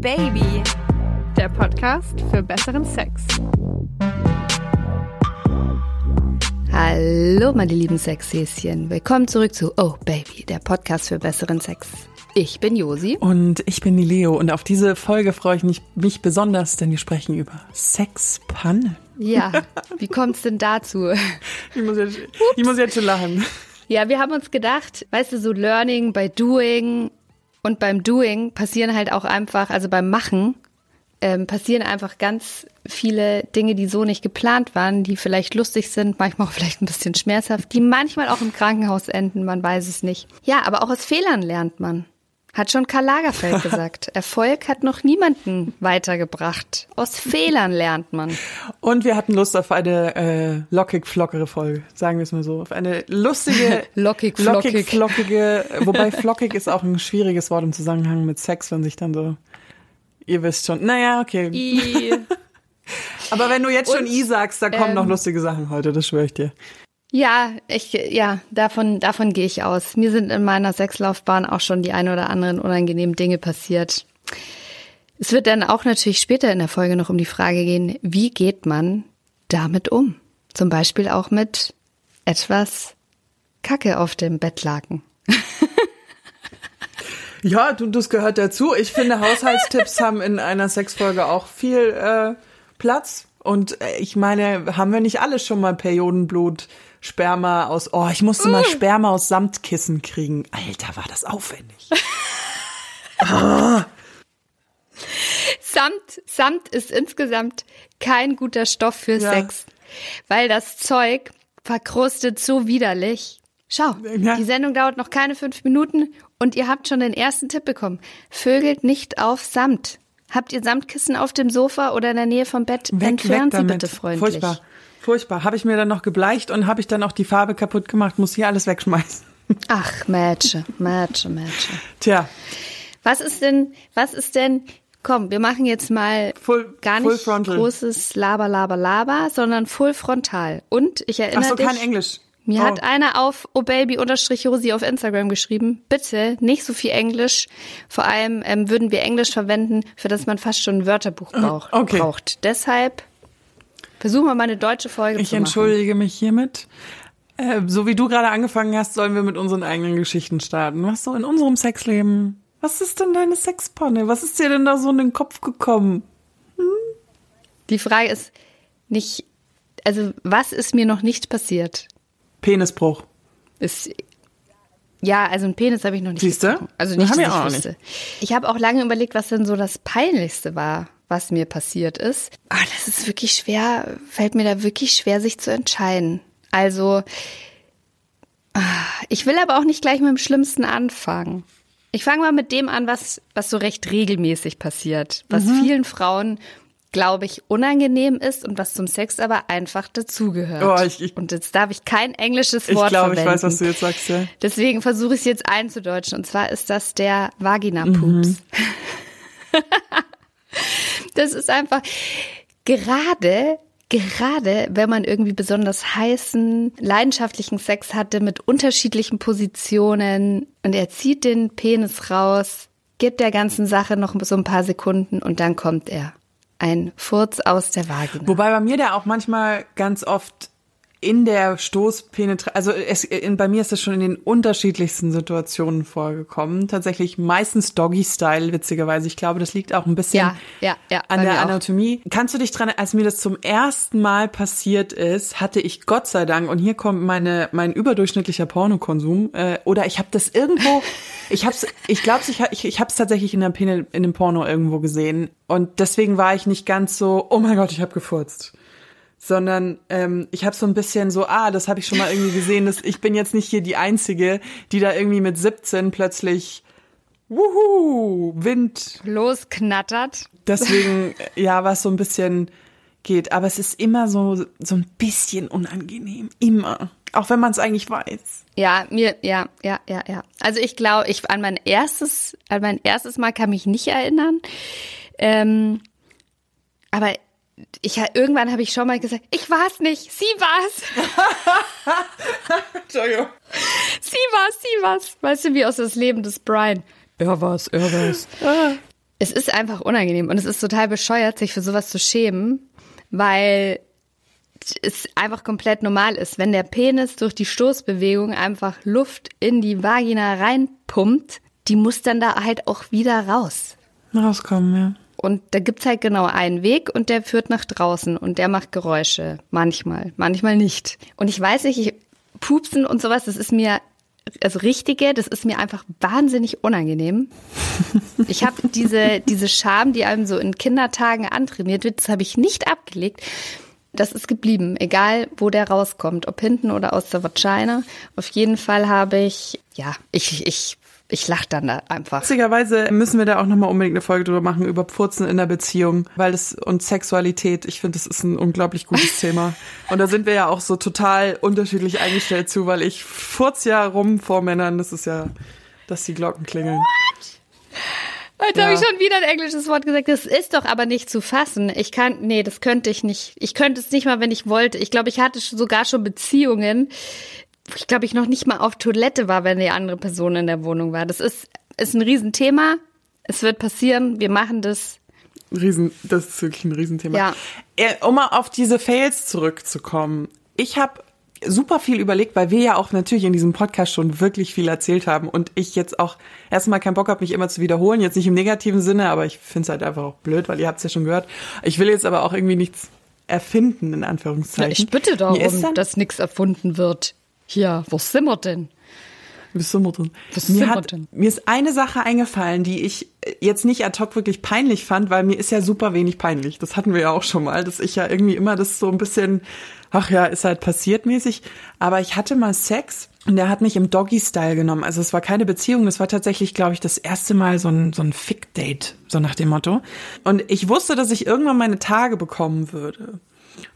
Baby, der Podcast für besseren Sex. Hallo, meine lieben Sexhäschen. Willkommen zurück zu Oh Baby, der Podcast für besseren Sex. Ich bin Josi. Und ich bin die Leo. Und auf diese Folge freue ich mich, mich besonders, denn wir sprechen über Sexpannen. Ja, wie kommt es denn dazu? Ich muss, jetzt, ich muss jetzt schon lachen. Ja, wir haben uns gedacht, weißt du, so Learning by Doing und beim Doing passieren halt auch einfach, also beim Machen, ähm, passieren einfach ganz viele Dinge, die so nicht geplant waren, die vielleicht lustig sind, manchmal auch vielleicht ein bisschen schmerzhaft, die manchmal auch im Krankenhaus enden, man weiß es nicht. Ja, aber auch aus Fehlern lernt man. Hat schon Karl Lagerfeld gesagt. Erfolg hat noch niemanden weitergebracht. Aus Fehlern lernt man. Und wir hatten Lust auf eine äh, lockig-flockere Folge, sagen wir es mal so. Auf eine lustige, lockig-flockig. lockig-flockige, wobei flockig ist auch ein schwieriges Wort im Zusammenhang mit Sex, wenn sich dann so, ihr wisst schon, naja, okay. I. Aber wenn du jetzt schon Und, I sagst, da kommen ähm, noch lustige Sachen heute, das schwöre ich dir. Ja, ich, ja, davon, davon gehe ich aus. Mir sind in meiner Sexlaufbahn auch schon die ein oder anderen unangenehmen Dinge passiert. Es wird dann auch natürlich später in der Folge noch um die Frage gehen, wie geht man damit um? Zum Beispiel auch mit etwas Kacke auf dem Bettlaken. Ja, du, das gehört dazu. Ich finde, Haushaltstipps haben in einer Sexfolge auch viel äh, Platz. Und äh, ich meine, haben wir nicht alle schon mal Periodenblut, Sperma aus. Oh, ich musste mal Sperma aus Samtkissen kriegen. Alter, war das aufwendig. Samt, Samt ist insgesamt kein guter Stoff für Ja. Sex, weil das Zeug verkrustet so widerlich. Schau, Ja. die Sendung dauert noch keine fünf Minuten und ihr habt schon den ersten Tipp bekommen. Vögelt nicht auf Samt. Habt ihr Samtkissen auf dem Sofa oder in der Nähe vom Bett? Weg, Entfernt weg sie bitte freundlich. Furchtbar. Furchtbar. Habe ich mir dann noch gebleicht und habe ich dann auch die Farbe kaputt gemacht, muss hier alles wegschmeißen. Ach, Mädchen, Mädchen, Mädchen. Tja, Was ist denn, was ist denn, komm, wir machen jetzt mal Full- gar nicht großes Laber, Laber, Laber, sondern full frontal. Und ich erinnere ach so, dich, kein Englisch. Mir oh. hat einer auf obaby-josi auf Instagram geschrieben, bitte nicht so viel Englisch. Vor allem ähm, würden wir Englisch verwenden, für das man fast schon ein Wörterbuch braucht. okay. braucht. Deshalb versuchen wir mal eine deutsche Folge Ich zu machen. entschuldige mich hiermit. Äh, so wie du gerade angefangen hast, sollen wir mit unseren eigenen Geschichten starten. Was so in unserem Sexleben? Was ist denn deine Sexpanne? Was ist dir denn da so in den Kopf gekommen? Die Frage ist nicht, also was ist mir noch nicht passiert? Penisbruch. Ist, ja, also ein Penis habe ich noch nicht. Siehste? gebrochen. Also nicht, wir ich auch wüsste. Ich habe auch lange überlegt, was denn so das Peinlichste war, was mir passiert ist. Ah, das ist wirklich schwer, fällt mir da wirklich schwer, sich zu entscheiden. Also, ah, ich will aber auch nicht gleich mit dem Schlimmsten anfangen. Ich fange mal mit dem an, was, was so recht regelmäßig passiert, was Mhm. vielen Frauen, glaube ich, unangenehm ist und was zum Sex aber einfach dazugehört. Oh, ich- ich- und jetzt darf ich kein englisches Ich Wort glaube, ich verwenden. weiß, was du jetzt sagst, ja. Deswegen versuche ich es jetzt einzudeutschen. Und zwar ist das der Vagina-Pups. das ist einfach gerade, gerade, wenn man irgendwie besonders heißen, leidenschaftlichen Sex hatte mit unterschiedlichen Positionen und er zieht den Penis raus, gibt der ganzen Sache noch so ein paar Sekunden und dann kommt er. Ein Furz aus der Vagina. Wobei bei mir der auch manchmal ganz oft in der Stoßpenetration, also es, in, bei mir ist das schon in den unterschiedlichsten Situationen vorgekommen. Tatsächlich meistens Doggy-Style, witzigerweise. Ich glaube, das liegt auch ein bisschen Ja, ja, ja, an der mir auch. Anatomie. Kannst du dich dran, als mir das zum ersten Mal passiert ist, hatte ich Gott sei Dank, und hier kommt meine, mein überdurchschnittlicher Pornokonsum, äh, oder ich habe das irgendwo, ich hab's, ich glaube, ich, ich, ich habe es tatsächlich in, der Pene, in dem Porno irgendwo gesehen. Und deswegen war ich nicht ganz so, oh mein Gott, ich habe gefurzt sondern ähm, ich habe so ein bisschen so, ah, das habe ich schon mal irgendwie gesehen, dass ich bin jetzt nicht hier die Einzige, die da irgendwie mit 17 plötzlich, wuhu, Wind. Losknattert. Deswegen, äh, ja, was so ein bisschen geht. Aber es ist immer so, so ein bisschen unangenehm. Immer. Auch wenn man es eigentlich weiß. Ja, mir, ja, ja, ja, ja. Also ich glaube, ich an mein erstes, an mein erstes Mal kann mich nicht erinnern. Ähm, aber ich irgendwann habe ich schon mal gesagt, ich war's nicht, sie war's, Entschuldigung. sie war's, sie war's. Weißt du, wie aus das Leben des Brian. Er war's, er war's. es ist einfach unangenehm und es ist total bescheuert, sich für sowas zu schämen, weil es einfach komplett normal ist. Wenn der Penis durch die Stoßbewegung einfach Luft in die Vagina reinpumpt, die muss dann da halt auch wieder raus. Rauskommen, ja. Und da gibt's halt genau einen Weg und der führt nach draußen und der macht Geräusche. Manchmal, manchmal nicht. Und ich weiß nicht, ich, Pupsen und sowas, das ist mir, also richtige, das ist mir einfach wahnsinnig unangenehm. Ich habe diese, diese Scham, die einem so in Kindertagen antrainiert wird, das habe ich nicht abgelegt. Das ist geblieben, egal wo der rauskommt, ob hinten oder aus der Vagina. Auf jeden Fall habe ich, ja, ich, ich ich lach dann da einfach. Witzigerweise müssen wir da auch nochmal unbedingt eine Folge drüber machen, über Pfurzen in der Beziehung, weil das und Sexualität, ich finde, das ist ein unglaublich gutes Thema. Und da sind wir ja auch so total unterschiedlich eingestellt zu, weil ich furz ja rum vor Männern, das ist ja, dass die Glocken klingeln. What? Jetzt ja. habe ich schon wieder ein englisches Wort gesagt. Das ist doch aber nicht zu fassen. Ich kann, nee, das könnte ich nicht. Ich könnte es nicht mal, wenn ich wollte. Ich glaube, ich hatte sogar schon Beziehungen, ich glaube, ich noch nicht mal auf Toilette war, wenn die andere Person in der Wohnung war. Das ist, ist ein Riesenthema. Es wird passieren. Wir machen das. Riesen, das ist wirklich ein Riesenthema. Ja. Äh, um mal auf diese Fails zurückzukommen. Ich habe super viel überlegt, weil wir ja auch natürlich in diesem Podcast schon wirklich viel erzählt haben und ich jetzt auch erstmal keinen Bock habe, mich immer zu wiederholen. Jetzt nicht im negativen Sinne, aber ich finde es halt einfach auch blöd, weil ihr habt es ja schon gehört. Ich will jetzt aber auch irgendwie nichts erfinden, in Anführungszeichen. Ja, ich bitte darum, dass nichts erfunden wird. Hier, wo sind wir denn? Wo sind wir denn? mir, hat, mir ist eine Sache eingefallen, die ich jetzt nicht ad hoc wirklich peinlich fand, weil mir ist ja super wenig peinlich. Das hatten wir ja auch schon mal, dass ich ja irgendwie immer das so ein bisschen, ach ja, ist halt passiert mäßig. Aber ich hatte mal Sex und der hat mich im Doggy-Style genommen. Also es war keine Beziehung, das war tatsächlich, glaube ich, das erste Mal so ein, so ein Fick-Date, so nach dem Motto. Und ich wusste, dass ich irgendwann meine Tage bekommen würde.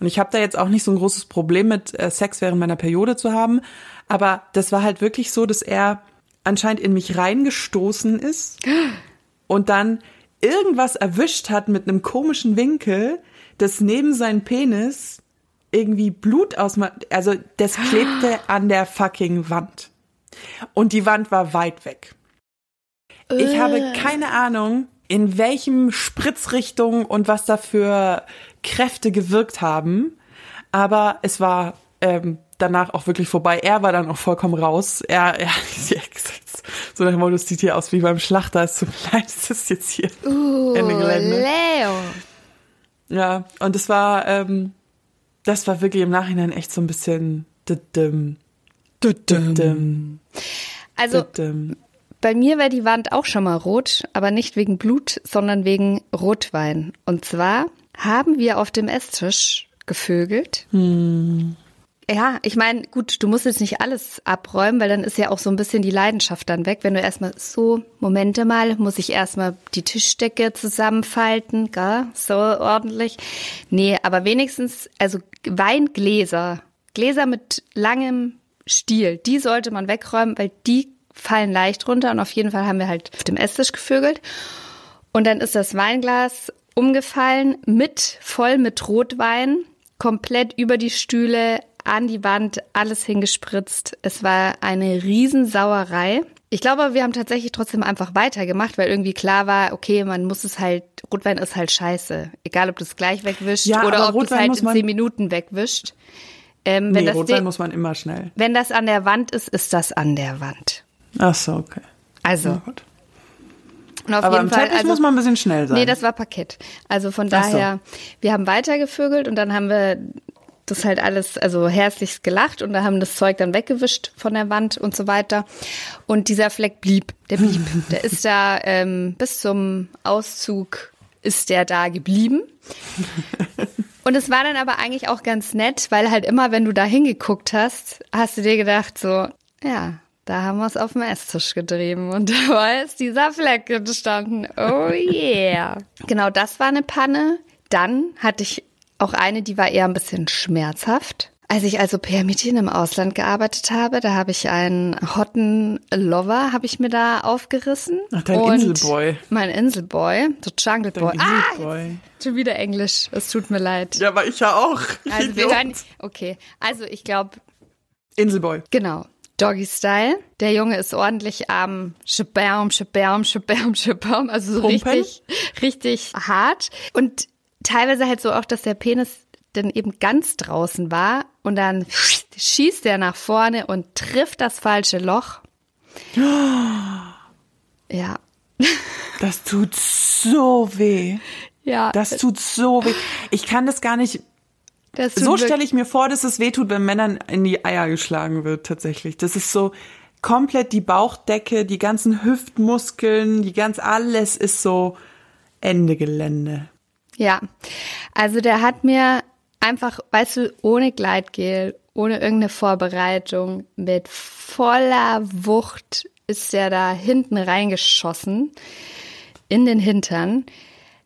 Und ich habe da jetzt auch nicht so ein großes Problem mit äh, Sex während meiner Periode zu haben. Aber das war halt wirklich so, dass er anscheinend in mich reingestoßen ist und dann irgendwas erwischt hat mit einem komischen Winkel, das neben seinen Penis irgendwie Blut aus, also das klebte an der fucking Wand. Und die Wand war weit weg. Ich habe äh. keine Ahnung, in welchem Spritzrichtung und was da für Kräfte gewirkt haben. Aber es war ähm, danach auch wirklich vorbei. Er war dann auch vollkommen raus. Er, er so nach dem Motto, es sieht hier aus wie beim Schlachter. Es tut mir leid, es ist jetzt hier uh, Ende Gelände. Leo. Ja, und es war, ähm, das war wirklich im Nachhinein echt so ein bisschen. Also, bei mir war die Wand auch schon mal rot, aber nicht wegen Blut, sondern wegen Rotwein. Und zwar haben wir auf dem Esstisch gevögelt. Hm. Ja, ich meine, gut, du musst jetzt nicht alles abräumen, weil dann ist ja auch so ein bisschen die Leidenschaft dann weg. Wenn du erstmal so, Momente mal, muss ich erstmal die Tischdecke zusammenfalten, gell? so ordentlich. Nee, aber wenigstens, also Weingläser, Gläser mit langem Stiel, die sollte man wegräumen, weil die fallen leicht runter und auf jeden Fall haben wir halt auf dem Esstisch gevögelt. Und dann ist das Weinglas umgefallen, mit, voll mit Rotwein, komplett über die Stühle, an die Wand, alles hingespritzt. Es war eine Riesensauerei. Ich glaube, wir haben tatsächlich trotzdem einfach weitergemacht, weil irgendwie klar war, okay, man muss es halt, Rotwein ist halt scheiße. Egal, ob du es gleich wegwischt ja, oder ob du es halt in zehn Minuten wegwischt. Ähm, wenn nee, das Rotwein muss man immer schnell. Wenn das an der Wand ist, ist das an der Wand. Ach so, okay. Also, und auf Aber jeden im Fall, Teppich also, muss man ein bisschen schnell sein. Nee, das war Parkett. Also von daher, so. wir haben weitergevögelt und dann haben wir das halt alles, also herzlichst gelacht und da haben das Zeug dann weggewischt von der Wand und so weiter. Und dieser Fleck blieb, der blieb. der ist da ähm, bis zum Auszug ist der da geblieben. Und es war dann aber eigentlich auch ganz nett, weil halt immer, wenn du da hingeguckt hast, hast du dir gedacht so, ja, da haben wir es auf dem Esstisch getrieben und da war jetzt dieser Fleck gestanden. Oh yeah. genau, das war eine Panne. Dann hatte ich auch eine, die war eher ein bisschen schmerzhaft. Als ich also per Mädchen im Ausland gearbeitet habe, da habe ich einen hotten Lover, habe ich mir da aufgerissen. Ach, dein und Inselboy. Mein Inselboy, der Jungle Boy. Inselboy. Ah, schon wieder Englisch, es tut mir leid. Ja, aber ich ja auch. Also wir hören, okay, also ich glaube. Inselboy. Genau. Doggy Style. Der Junge ist ordentlich am Schabaum, Schabaum, Schabaum, Schabaum, also so Pumpen? richtig, richtig hart. Und teilweise halt so auch, dass der Penis dann eben ganz draußen war und dann schießt er nach vorne und trifft das falsche Loch. Ja, Das tut so weh. ja. Das tut so weh. Ich kann das gar nicht. So stelle ich mir vor, dass es weh tut, wenn Männern in die Eier geschlagen wird, tatsächlich. Das ist so komplett die Bauchdecke, die ganzen Hüftmuskeln, die ganz, alles ist so Ende Gelände. Ja, also der hat mir einfach, weißt du, ohne Gleitgel, ohne irgendeine Vorbereitung, mit voller Wucht ist der da hinten reingeschossen in den Hintern.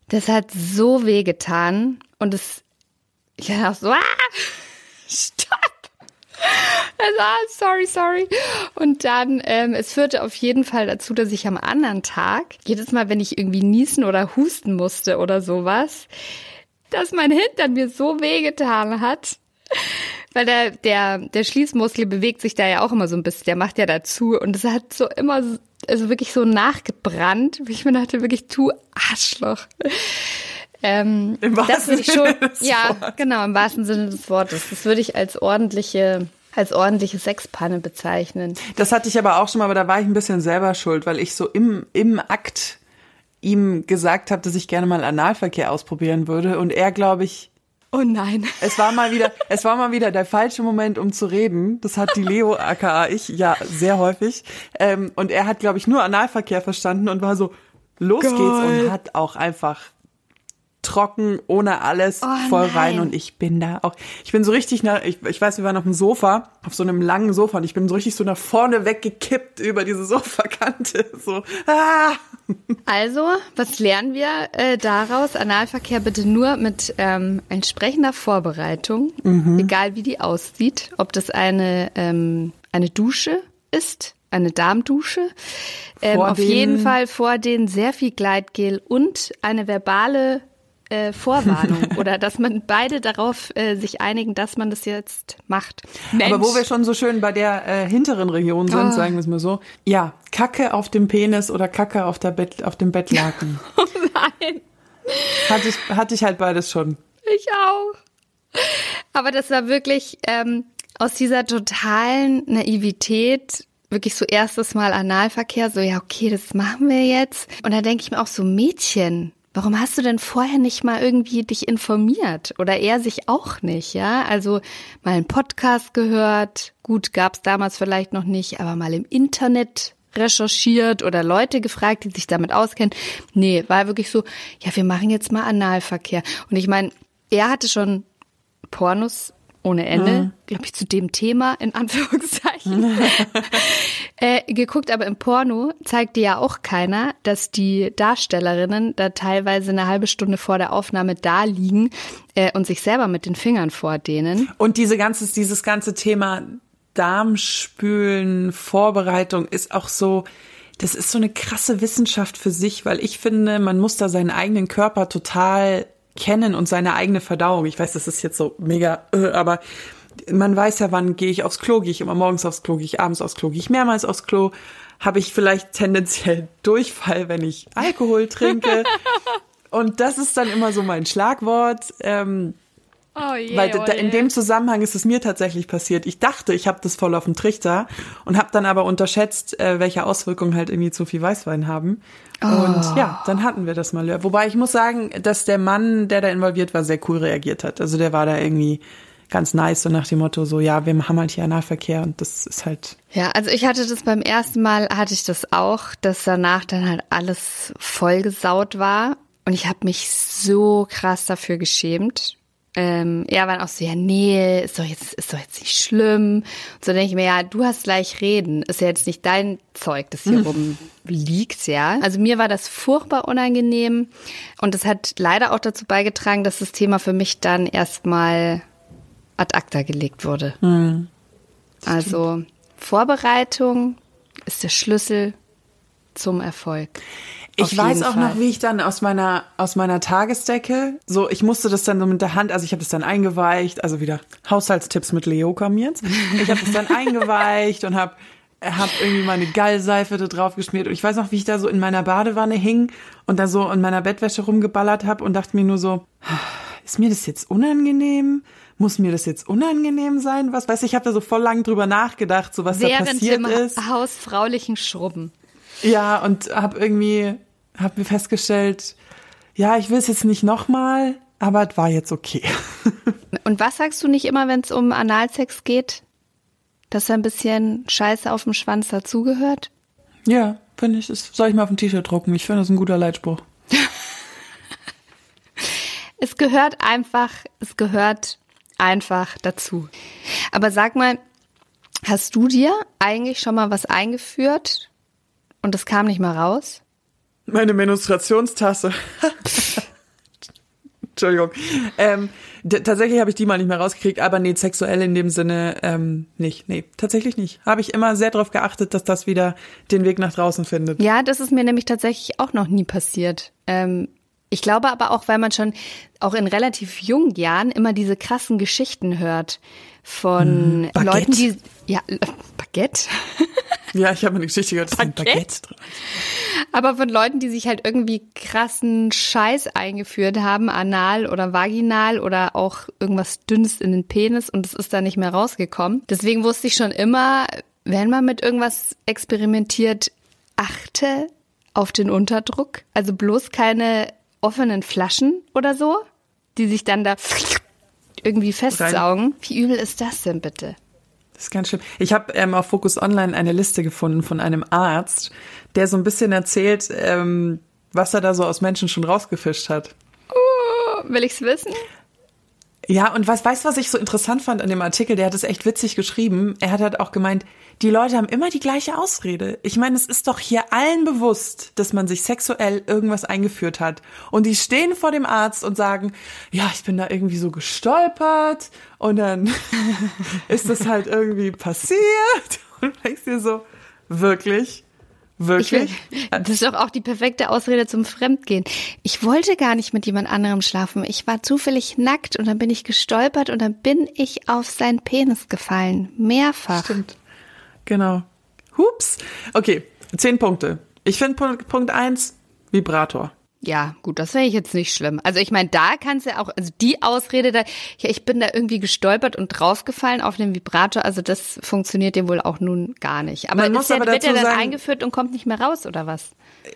Das hat so weh getan und es, ich dachte so, ah, stopp! Also, ah, sorry, sorry. Und dann, ähm, es führte auf jeden Fall dazu, dass ich am anderen Tag, jedes Mal, wenn ich irgendwie niesen oder husten musste oder sowas, dass mein Hintern mir so wehgetan hat. Weil der, der, der Schließmuskel bewegt sich da ja auch immer so ein bisschen, der macht ja dazu und es hat so immer, so- also wirklich so nachgebrannt, wie ich mir dachte, wirklich, du Arschloch. Ähm, Im das wahrsten würde ich schon, Sinne des ja, Wortes. genau, im wahrsten Sinne des Wortes. Das würde ich als ordentliche, als ordentliche Sexpanne bezeichnen. Das hatte ich aber auch schon mal, aber da war ich ein bisschen selber schuld, weil ich so im, im Akt ihm gesagt habe, dass ich gerne mal Analverkehr ausprobieren würde und er, glaube ich, Oh nein. Es war mal wieder, es war mal wieder der falsche Moment, um zu reden. Das hat die Leo, aka ich, ja, sehr häufig. Ähm, und er hat, glaube ich, nur Analverkehr verstanden und war so, los Geil. geht's und hat auch einfach trocken, ohne alles, Oh, voll nein. rein und ich bin da auch, ich bin so richtig nach, ich, ich weiß, wir waren auf dem Sofa, auf so einem langen Sofa und ich bin so richtig so nach vorne weggekippt über diese Sofakante, so, ah! Also, was lernen wir äh, daraus? Analverkehr bitte nur mit ähm, entsprechender Vorbereitung, egal wie die aussieht. Ob das eine, ähm, eine Dusche ist, eine Darmdusche. Ähm, auf den- jeden Fall vor den sehr viel Gleitgel und eine verbale äh, Vorwarnung oder dass man beide darauf äh, sich einigen, dass man das jetzt macht. Aber wo wir schon so schön bei der äh, hinteren Region sind, Oh. sagen wir es mal so. Ja, Kacke auf dem Penis oder Kacke auf, der Bett, auf dem Bettlaken. Oh Nein. hatte, ich, hatte ich halt beides schon. Ich auch. Aber das war wirklich ähm, aus dieser totalen Naivität wirklich so erstes Mal Analverkehr, so ja, okay, das machen wir jetzt. Und da denke ich mir auch so, Mädchen, warum hast du denn vorher nicht mal irgendwie dich informiert? Oder er sich auch nicht, ja? Also mal einen Podcast gehört, gut, gab's damals vielleicht noch nicht, aber mal im Internet recherchiert oder Leute gefragt, die sich damit auskennen. Nee, war wirklich so, ja, wir machen jetzt mal Analverkehr. Und ich meine, er hatte schon Pornos ohne Ende, glaube ich, zu dem Thema, in Anführungszeichen, äh, geguckt. Aber im Porno zeigte ja auch keiner, dass die Darstellerinnen da teilweise eine halbe Stunde vor der Aufnahme da liegen äh, und sich selber mit den Fingern vordehnen. Und diese ganze, dieses ganze Thema Darmspülen, Vorbereitung ist auch so, das ist so eine krasse Wissenschaft für sich, weil ich finde, man muss da seinen eigenen Körper total kennen und seine eigene Verdauung. Ich weiß, das ist jetzt so mega, äh, aber man weiß ja, wann gehe ich aufs Klo, gehe ich immer morgens aufs Klo, gehe ich abends aufs Klo, gehe ich mehrmals aufs Klo, habe ich vielleicht tendenziell Durchfall, wenn ich Alkohol trinke. und das ist dann immer so mein Schlagwort. Ähm, Oh je, weil da, in dem Zusammenhang ist es mir tatsächlich passiert. Ich dachte, ich habe das voll auf dem Trichter und habe dann aber unterschätzt, äh, welche Auswirkungen halt irgendwie zu viel Weißwein haben. Und ja, dann hatten wir das mal. Wobei ich muss sagen, dass der Mann, der da involviert war, sehr cool reagiert hat. Also der war da irgendwie ganz nice, so nach dem Motto, so ja, wir haben halt hier Nahverkehr und das ist halt. Ja, also ich hatte das beim ersten Mal, hatte ich das auch, dass danach dann halt alles vollgesaut war. Und ich habe mich so krass dafür geschämt. Ähm, er war auch so, ja, nee, ist doch jetzt, ist doch jetzt nicht schlimm. Und so denke ich mir, ja, du hast gleich reden. Ist ja jetzt nicht dein Zeug, das hier rumliegt, ja. Also mir war das furchtbar unangenehm. Und es hat leider auch dazu beigetragen, dass das Thema für mich dann erstmal ad acta gelegt wurde. Also Vorbereitung ist der Schlüssel zum Erfolg. Ich weiß auch Fall. noch, wie ich dann aus meiner aus meiner Tagesdecke, so ich musste das dann so mit der Hand, also ich habe das dann eingeweicht, also wieder Haushaltstipps mit Leo kommen jetzt. Ich habe das dann eingeweicht und habe hab irgendwie meine Gallseife da drauf geschmiert und ich weiß noch, wie ich da so in meiner Badewanne hing und da so in meiner Bettwäsche rumgeballert habe und dachte mir nur so, ist mir das jetzt unangenehm? Muss mir das jetzt unangenehm sein? Was weiß ich, ich habe da so voll lang drüber nachgedacht, so was Während da passiert dem ist. hausfraulichen Schrubben. Ja, und habe irgendwie habe mir festgestellt, ja, ich will es jetzt nicht nochmal, aber es war jetzt okay. Und was sagst du nicht immer, wenn es um Analsex geht? Dass da ein bisschen Scheiße auf dem Schwanz dazugehört? Ja, finde ich. Das soll ich mal auf ein T-Shirt drucken. Ich finde das ein guter Leitspruch. es gehört einfach, es gehört einfach dazu. Aber sag mal, hast du dir eigentlich schon mal was eingeführt und es kam nicht mal raus? Meine Menstruationstasse. Entschuldigung. Ähm, tatsächlich habe ich die mal nicht mehr rausgekriegt, aber nee, sexuell in dem Sinne ähm, nicht. Nee, tatsächlich nicht. Habe ich immer sehr darauf geachtet, dass das wieder den Weg nach draußen findet. Ja, das ist mir nämlich tatsächlich auch noch nie passiert. Ähm, ich glaube aber auch, weil man schon auch in relativ jungen Jahren immer diese krassen Geschichten hört von hm, Leuten, die ja Baguette. Ja, ich habe eine Geschichte gehört, dass Baguette? Baguette drin Aber von Leuten, die sich halt irgendwie krassen Scheiß eingeführt haben, anal oder vaginal oder auch irgendwas Dünnes in den Penis und es ist da nicht mehr rausgekommen. Deswegen wusste ich schon immer, wenn man mit irgendwas experimentiert, achte auf den Unterdruck. Also bloß keine offenen Flaschen oder so, die sich dann da irgendwie festsaugen. Wie übel ist das denn bitte? Das ist ganz schlimm. Ich habe ähm, auf Focus Online eine Liste gefunden von einem Arzt, der so ein bisschen erzählt, ähm, was er da so aus Menschen schon rausgefischt hat. Oh, will ich's wissen? Ja, und was weißt du, was ich so interessant fand an dem Artikel? Der hat es echt witzig geschrieben. Er hat halt auch gemeint, die Leute haben immer die gleiche Ausrede. Ich meine, es ist doch hier allen bewusst, dass man sich sexuell irgendwas eingeführt hat. Und die stehen vor dem Arzt und sagen, ja, ich bin da irgendwie so gestolpert und dann ist das halt irgendwie passiert. Und denkst dir so, wirklich? Wirklich? Ich, das ist doch auch die perfekte Ausrede zum Fremdgehen. Ich wollte gar nicht mit jemand anderem schlafen. Ich war zufällig nackt und dann bin ich gestolpert und dann bin ich auf seinen Penis gefallen. Mehrfach. Stimmt. Genau. Hups. Okay, zehn Punkte. Ich finde Punkt, Punkt eins, Vibrator. Ja, gut, das wäre ich jetzt nicht schlimm. Also ich meine, da kannst du ja auch, also die Ausrede da, ja, ich bin da irgendwie gestolpert und draufgefallen auf den Vibrator, also das funktioniert dir wohl auch nun gar nicht. Aber, ist ja, wird er dann sagen, eingeführt und kommt nicht mehr raus, oder was?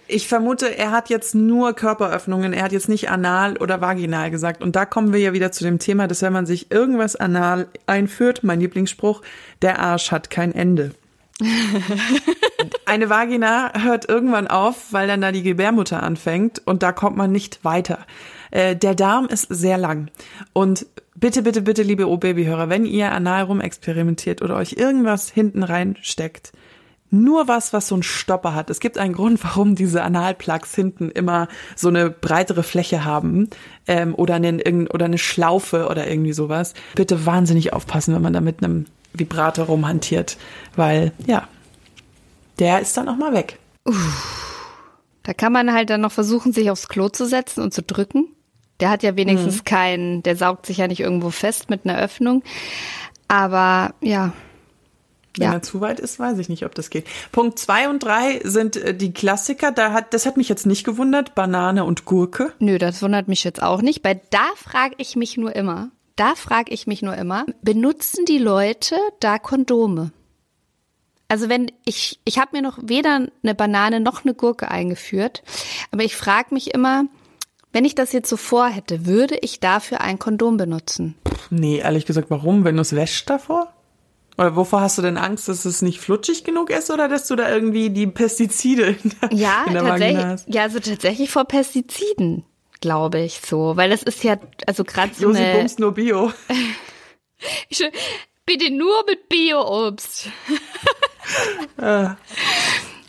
Ich vermute, er hat jetzt nur Körperöffnungen, er hat jetzt nicht anal oder vaginal gesagt. Und da kommen wir ja wieder zu dem Thema, dass wenn man sich irgendwas anal einführt, mein Lieblingsspruch, der Arsch hat kein Ende. Eine Vagina hört irgendwann auf, weil dann da die Gebärmutter anfängt und da kommt man nicht weiter. Äh, der Darm ist sehr lang und bitte, bitte, bitte, liebe O-Baby-Hörer, wenn ihr anal rum experimentiert oder euch irgendwas hinten reinsteckt, nur was, was so einen Stopper hat. Es gibt einen Grund, warum diese Analplugs hinten immer so eine breitere Fläche haben ähm, oder, eine, oder eine Schlaufe oder irgendwie sowas. Bitte wahnsinnig aufpassen, wenn man da mit einem Vibrator rumhantiert, weil ja, der ist dann auch mal weg. Uff. Da kann man halt dann noch versuchen, sich aufs Klo zu setzen und zu drücken. Der hat ja wenigstens mhm. keinen, der saugt sich ja nicht irgendwo fest mit einer Öffnung. Aber ja. Wenn ja. er zu weit ist, weiß ich nicht, ob das geht. Punkt zwei und drei sind äh, die Klassiker. Da hat, das hat mich jetzt nicht gewundert. Banane und Gurke. Nö, das wundert mich jetzt auch nicht. Weil da frage ich mich nur immer, da frage ich mich nur immer, benutzen die Leute da Kondome? Also wenn ich, ich habe mir noch weder eine Banane noch eine Gurke eingeführt, aber ich frage mich immer, wenn ich das jetzt so vorhätte, würde ich dafür ein Kondom benutzen? Nee, ehrlich gesagt, warum? Wenn du es wäschst davor? Oder wovor hast du denn Angst, dass es nicht flutschig genug ist oder dass du da irgendwie die Pestizide in der, ja, in der Vagina hast? Ja, also tatsächlich vor Pestiziden glaube ich, so. Weil das ist ja, also gerade so Josi eine... Bums nur Bio. Bitte nur mit Bio-Obst. Ah.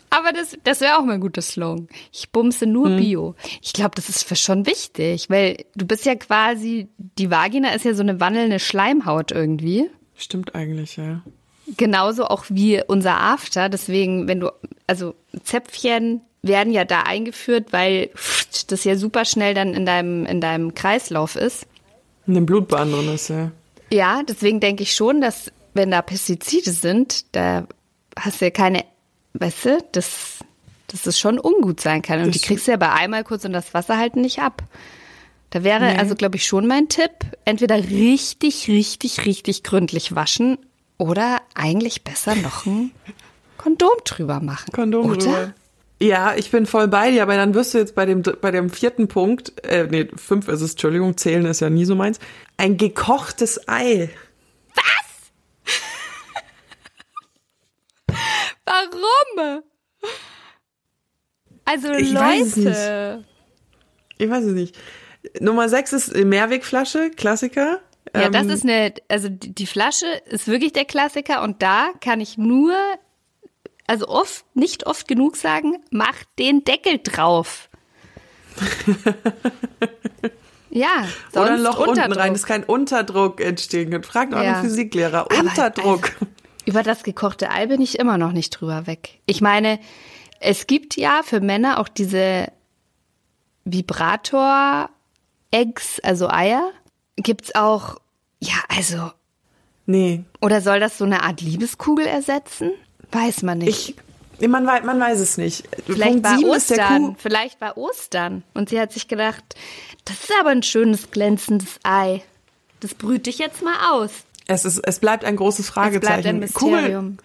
Aber das, das wäre auch mal ein guter Slogan. Ich bumse nur hm. Bio. Ich glaube, das ist schon wichtig, weil du bist ja quasi, die Vagina ist ja so eine wandelnde Schleimhaut irgendwie. Stimmt eigentlich, ja. Genauso auch wie unser After. Deswegen, wenn du also Zäpfchen werden ja da eingeführt, weil das ja super schnell dann in deinem, in deinem Kreislauf ist. In dem Blutbahn drin ist, ja. Ja, deswegen denke ich schon, dass wenn da Pestizide sind, da hast du ja keine, weißt du, das, dass es schon ungut sein kann. Und Das die kriegst du ja bei einmal kurz und das Wasser halt nicht ab. Da wäre Nee. also, glaube ich, schon mein Tipp, entweder richtig, richtig, richtig gründlich waschen oder eigentlich besser noch ein Kondom drüber machen. Kondom oder? drüber. Ja, ich bin voll bei dir, aber dann wirst du jetzt bei dem, bei dem vierten Punkt, äh, nee, fünf ist es, Entschuldigung, zählen ist ja nie so meins, ein gekochtes Ei. Warum? Also Ich Leute. Ich weiß es nicht. Nummer sechs ist Mehrwegflasche, Klassiker. Ja, das Ähm, ist eine, also die Flasche ist wirklich der Klassiker und da kann ich nur, also oft, nicht oft genug sagen, mach den Deckel drauf. ja, sonst Oder ein Loch unten Unterdruck. rein, dass kein Unterdruck entstehen kann. Fragt euren Ja. Physiklehrer. Aber, Unterdruck. also, über das gekochte Ei bin ich immer noch nicht drüber weg. Ich meine, es gibt ja für Männer auch diese Vibrator-Eggs, also Eier. Gibt's auch, ja, also nee, Oder soll das so eine Art Liebeskugel ersetzen? Weiß man nicht. ich, man, weiß, man weiß es nicht. Vielleicht Punkt war Ostern. Vielleicht war Ostern. Und sie hat sich gedacht, das ist aber ein schönes, glänzendes Ei. Das brüte ich jetzt mal aus. Es, ist, es bleibt ein großes Es bleibt Fragezeichen. ein Mysterium.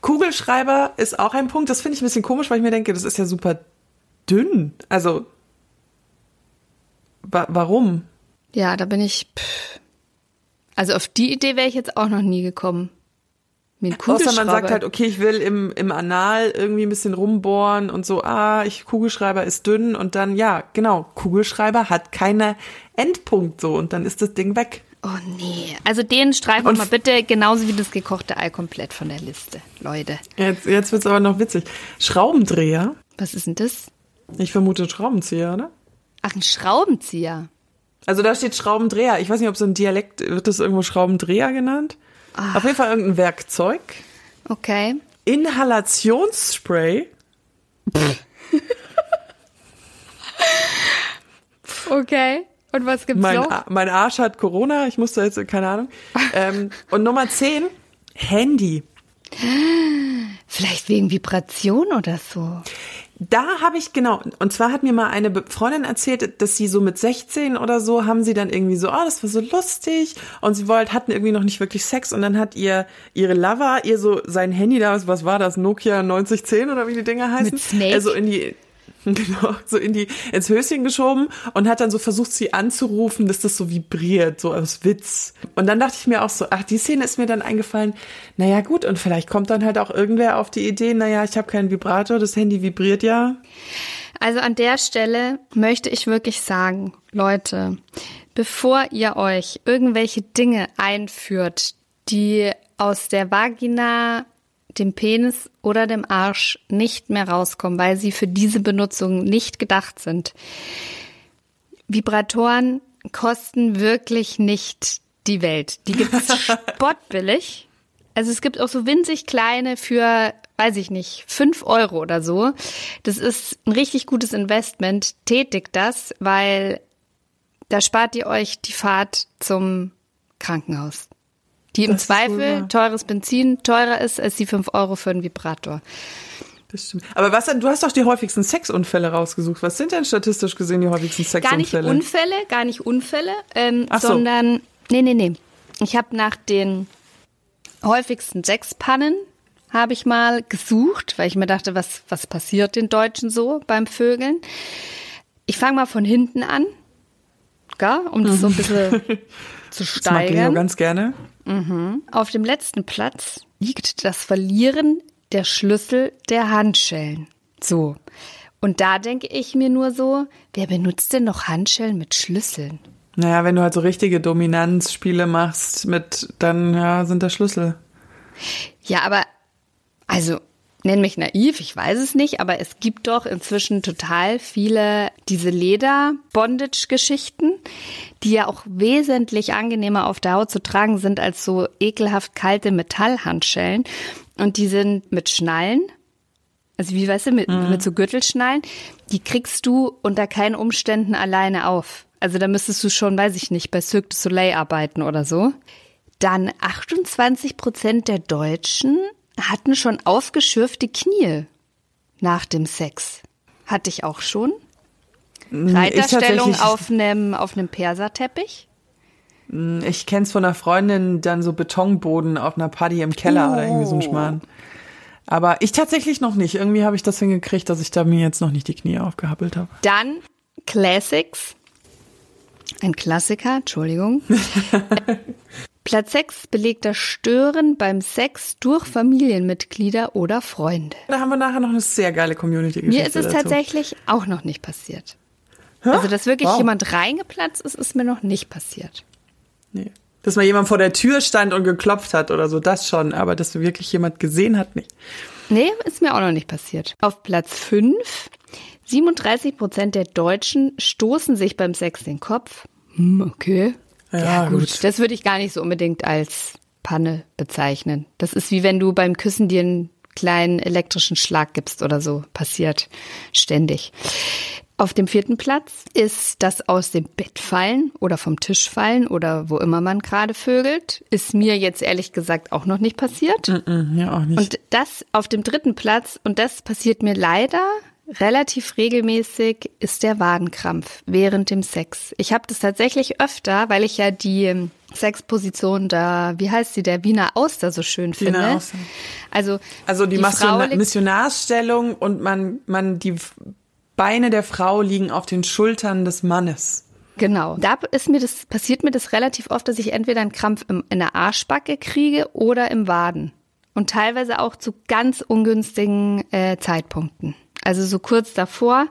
Kugel, Kugelschreiber ist auch ein Punkt. Das finde ich ein bisschen komisch, weil ich mir denke, das ist ja super dünn. Also, wa warum? Ja, da bin ich. Pff. Also auf die Idee wäre ich jetzt auch noch nie gekommen. Mir einen Außer man sagt halt, okay, ich will im, im Anal irgendwie ein bisschen rumbohren und so, ah, ich, Kugelschreiber ist dünn und dann, ja, genau, Kugelschreiber hat keine Endpunkt so und dann ist das Ding weg. Oh nee. Also den streichen wir mal bitte genauso wie das gekochte Ei komplett von der Liste, Leute. Jetzt, jetzt wird's aber noch witzig. Schraubendreher, Was ist denn das? ich vermute Schraubenzieher, oder? Ach, ein Schraubenzieher. Also da steht Schraubendreher. Ich weiß nicht, ob so ein Dialekt, wird das irgendwo Schraubendreher genannt? Ah. Auf jeden Fall irgendein Werkzeug. Okay. Inhalationsspray. Okay. Und was gibt's Mein, noch? Mein Arsch hat Corona. Ich musste jetzt, keine Ahnung. ähm, und Nummer 10, Handy. Vielleicht wegen Vibration oder so. Da habe ich, genau, und zwar hat mir mal eine Freundin erzählt, dass sie so mit 16 oder so, haben sie dann irgendwie so, oh, das war so lustig. Und sie wollt, hatten irgendwie noch nicht wirklich Sex. Und dann hat ihr, ihre Lover, ihr so sein Handy da, was war das, Nokia 9010 oder wie die Dinger heißen? Mit Snake? Also in die, genau, so in die, ins Höschen geschoben und hat dann so versucht, sie anzurufen, dass das so vibriert, so aus Witz. Und dann dachte ich mir auch so, ach, die Szene ist mir dann eingefallen, naja gut, und vielleicht kommt dann halt auch irgendwer auf die Idee, naja, ich habe keinen Vibrator, das Handy vibriert ja. Also an der Stelle möchte ich wirklich sagen, Leute, bevor ihr euch irgendwelche Dinge einführt, die aus der Vagina, dem Penis oder dem Arsch nicht mehr rauskommen, weil sie für diese Benutzung nicht gedacht sind. Vibratoren kosten wirklich nicht die Welt. Die gibt's spottbillig. Also es gibt auch so winzig kleine für, weiß ich nicht, fünf Euro oder so. Das ist ein richtig gutes Investment. Tätigt das, weil da spart ihr euch die Fahrt zum Krankenhaus. Die im Zweifel wahr. teures Benzin teurer ist als die fünf Euro für einen Vibrator. Das stimmt. Aber was denn, du hast doch die häufigsten Sexunfälle rausgesucht. Was sind denn statistisch gesehen die häufigsten Gar nicht Sexunfälle? Unfälle, gar nicht Unfälle, ähm, so. sondern nee, nee, nee. Ich habe nach den häufigsten Sexpannen habe ich mal gesucht, weil ich mir dachte, was was passiert den Deutschen so beim Vögeln? Ich fange mal von hinten an, gell, um das so ein bisschen zu das mag Leo steigern. ganz gerne. Auf dem letzten Platz liegt das Verlieren der Schlüssel der Handschellen. So. Und da denke ich mir nur so, wer benutzt denn noch Handschellen mit Schlüsseln? Naja, wenn du halt so richtige Dominanzspiele machst mit, dann ja, sind das Schlüssel. Ja, aber, also, nenn mich naiv, ich weiß es nicht, aber es gibt doch inzwischen total viele diese Leder-Bondage-Geschichten, die ja auch wesentlich angenehmer auf der Haut zu tragen sind als so ekelhaft kalte Metallhandschellen. Und die sind mit Schnallen. also wie weißt du, mit, Mhm. mit so Gürtelschnallen, die kriegst du unter keinen Umständen alleine auf. Also da müsstest du schon, weiß ich nicht, bei Cirque du Soleil arbeiten oder so. Dann 28 Prozent der Deutschen hatten schon aufgeschürfte Knie nach dem Sex. Hatte ich auch schon. Reiterstellung tatsächlich- auf einem auf einem Perserteppich. Ich kenn's von einer Freundin, dann so Betonboden auf einer Party im Keller oder irgendwie so ein Schmarrn. Aber ich tatsächlich noch nicht. Irgendwie habe ich das hingekriegt, dass ich da mir jetzt noch nicht die Knie aufgehappelt habe. Dann Classics. Ein Klassiker, Entschuldigung. Platz 6 belegter Stören beim Sex durch Familienmitglieder oder Freunde. Da haben wir nachher noch eine sehr geile Community-Geschichte Mir ist es dazu. tatsächlich auch noch nicht passiert. Also, dass wirklich Wow. jemand reingeplatzt ist, ist mir noch nicht passiert. Nee. Dass mal jemand vor der Tür stand und geklopft hat oder so, das schon. Aber dass wirklich jemand gesehen hat, nicht. Nee, ist mir auch noch nicht passiert. Auf Platz 5, 37 Prozent der Deutschen stoßen sich beim Sex den Kopf. Hm, okay. Ja, gut. Das würde ich gar nicht so unbedingt als Panne bezeichnen. Das ist wie wenn du beim Küssen dir einen kleinen elektrischen Schlag gibst oder so. Passiert ständig. Auf dem vierten Platz ist das aus dem Bett fallen oder vom Tisch fallen oder wo immer man gerade vögelt. Ist mir jetzt ehrlich gesagt auch noch nicht passiert. Mhm, Ja, auch nicht. Und das auf dem dritten Platz, und das passiert mir leider relativ regelmäßig, ist der Wadenkrampf während dem Sex. Ich habe das tatsächlich öfter, weil ich ja die ähm, Sexposition da, wie heißt sie, der Wiener Auster so schön finde. Wiener Auster. Also, also die, Frau Missiona liegt- Missionarsstellung und man, man, die Beine der Frau liegen auf den Schultern des Mannes. Genau. Da ist mir das, passiert mir das relativ oft, dass ich entweder einen Krampf im, in der Arschbacke kriege oder im Waden. Und teilweise auch zu ganz ungünstigen äh, Zeitpunkten. Also so kurz davor,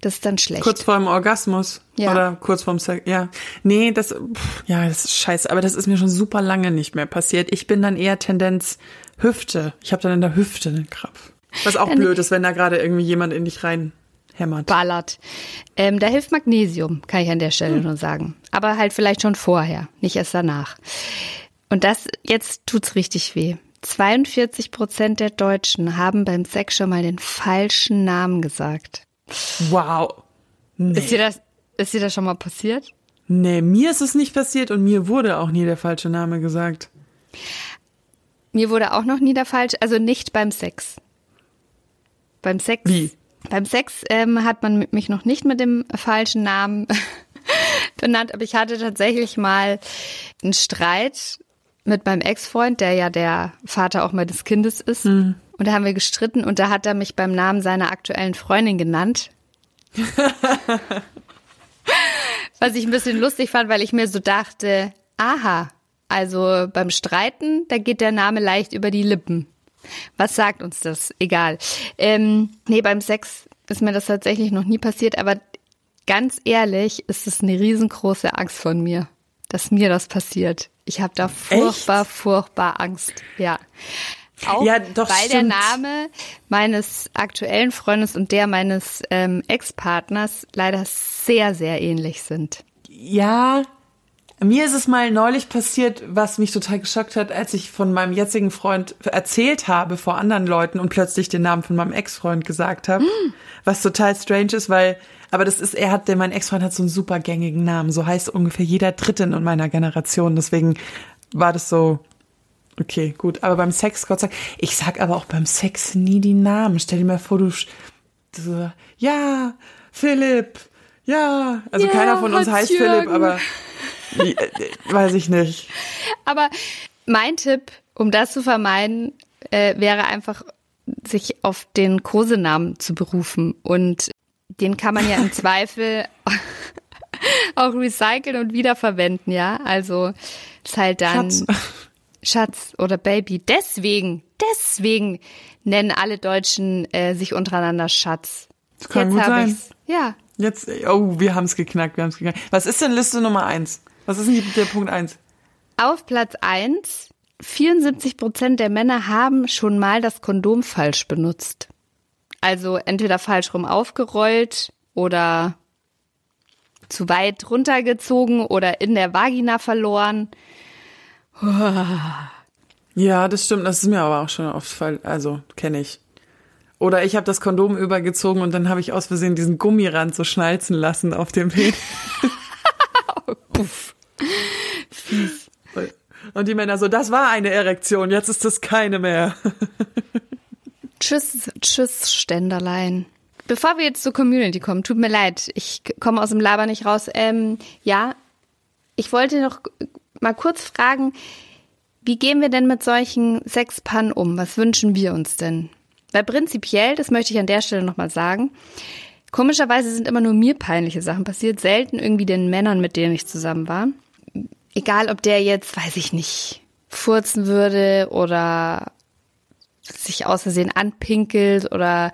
das ist dann schlecht. Kurz vor dem Orgasmus. Ja. Oder kurz vorm Sex. Ja. Nee, das, pff, ja, das ist scheiße. Aber das ist mir schon super lange nicht mehr passiert. Ich bin dann eher Tendenz Hüfte. Ich habe dann in der Hüfte einen Krampf. Was auch blöd ist, wenn da gerade irgendwie jemand in dich reinhämmert. ballert. Ähm, da hilft Magnesium, kann ich an der Stelle nur sagen. Aber halt vielleicht schon vorher, nicht erst danach. Und das, jetzt tut's richtig weh. 42 Prozent der Deutschen haben beim Sex schon mal den falschen Namen gesagt. Wow. Ist dir das, ist dir das schon mal passiert? Nee, mir ist es nicht passiert und mir wurde auch nie der falsche Name gesagt. Mir wurde auch noch nie der falsch, also nicht beim Sex. Beim Sex. Wie? Beim Sex ähm, hat man mich noch nicht mit dem falschen Namen benannt, aber ich hatte tatsächlich mal einen Streit mit meinem Ex-Freund, der ja der Vater auch meines Kindes ist. Und da haben wir gestritten und da hat er mich beim Namen seiner aktuellen Freundin genannt. Was ich ein bisschen lustig fand, weil ich mir so dachte, aha, also beim Streiten, da geht der Name leicht über die Lippen. Was sagt uns das? Egal. Ähm, nee, beim Sex ist mir das tatsächlich noch nie passiert, aber ganz ehrlich ist es eine riesengroße Angst von mir, dass mir das passiert. Ich habe da furchtbar, furchtbar Angst. Ja. Auch Ja, doch, weil der stimmt. Name meines aktuellen Freundes und der meines ähm, Ex-Partners leider sehr, sehr ähnlich sind. Ja, mir ist es mal neulich passiert, was mich total geschockt hat, als ich von meinem jetzigen Freund erzählt habe vor anderen Leuten und plötzlich den Namen von meinem Ex-Freund gesagt habe, was total strange ist, weil, aber das ist, er hat, der mein Ex-Freund hat so einen super gängigen Namen, so heißt ungefähr jeder Dritte in meiner Generation, deswegen war das so, okay, gut, aber beim Sex, Gott sei Dank, ich sag aber auch beim Sex nie die Namen, stell dir mal vor, du, so, ja, Philipp, ja, also Ja, keiner von uns heißt Hans-Jürgen. Philipp, aber äh, weiß ich nicht. Aber mein Tipp, um das zu vermeiden, äh, wäre einfach, sich auf den Kosenamen zu berufen. Und den kann man ja im Zweifel auch recyceln und wiederverwenden, ja. Also ist halt dann Schatz. Schatz oder Baby. Deswegen, deswegen nennen alle Deutschen äh, sich untereinander Schatz. Das kann gut hab sein. ich's. Ja. Jetzt, oh, wir haben es geknackt, wir haben es geknackt. Was ist denn Liste Nummer eins? Was ist denn der Punkt eins? Auf Platz 1, 74 Prozent der Männer haben schon mal das Kondom falsch benutzt. Also entweder falsch rum aufgerollt oder zu weit runtergezogen oder in der Vagina verloren. Ja, das stimmt, das ist mir aber auch schon aufgefallen, also kenne ich. Oder ich habe das Kondom übergezogen und dann habe ich aus Versehen diesen Gummirand so schnalzen lassen auf dem. Puff. Fies. Und die Männer so, das war eine Erektion, jetzt ist es keine mehr. Tschüss, tschüss, Ständerlein. Bevor wir jetzt zur Community kommen, tut mir leid, ich komme aus dem Laber nicht raus. Ähm, ja, ich wollte noch mal kurz fragen, wie gehen wir denn mit solchen Sexpannen um? Was wünschen wir uns denn? Weil prinzipiell, das möchte ich an der Stelle nochmal sagen, komischerweise sind immer nur mir peinliche Sachen passiert, selten irgendwie den Männern, mit denen ich zusammen war. Egal, ob der jetzt, weiß ich nicht, furzen würde oder sich aus Versehen anpinkelt oder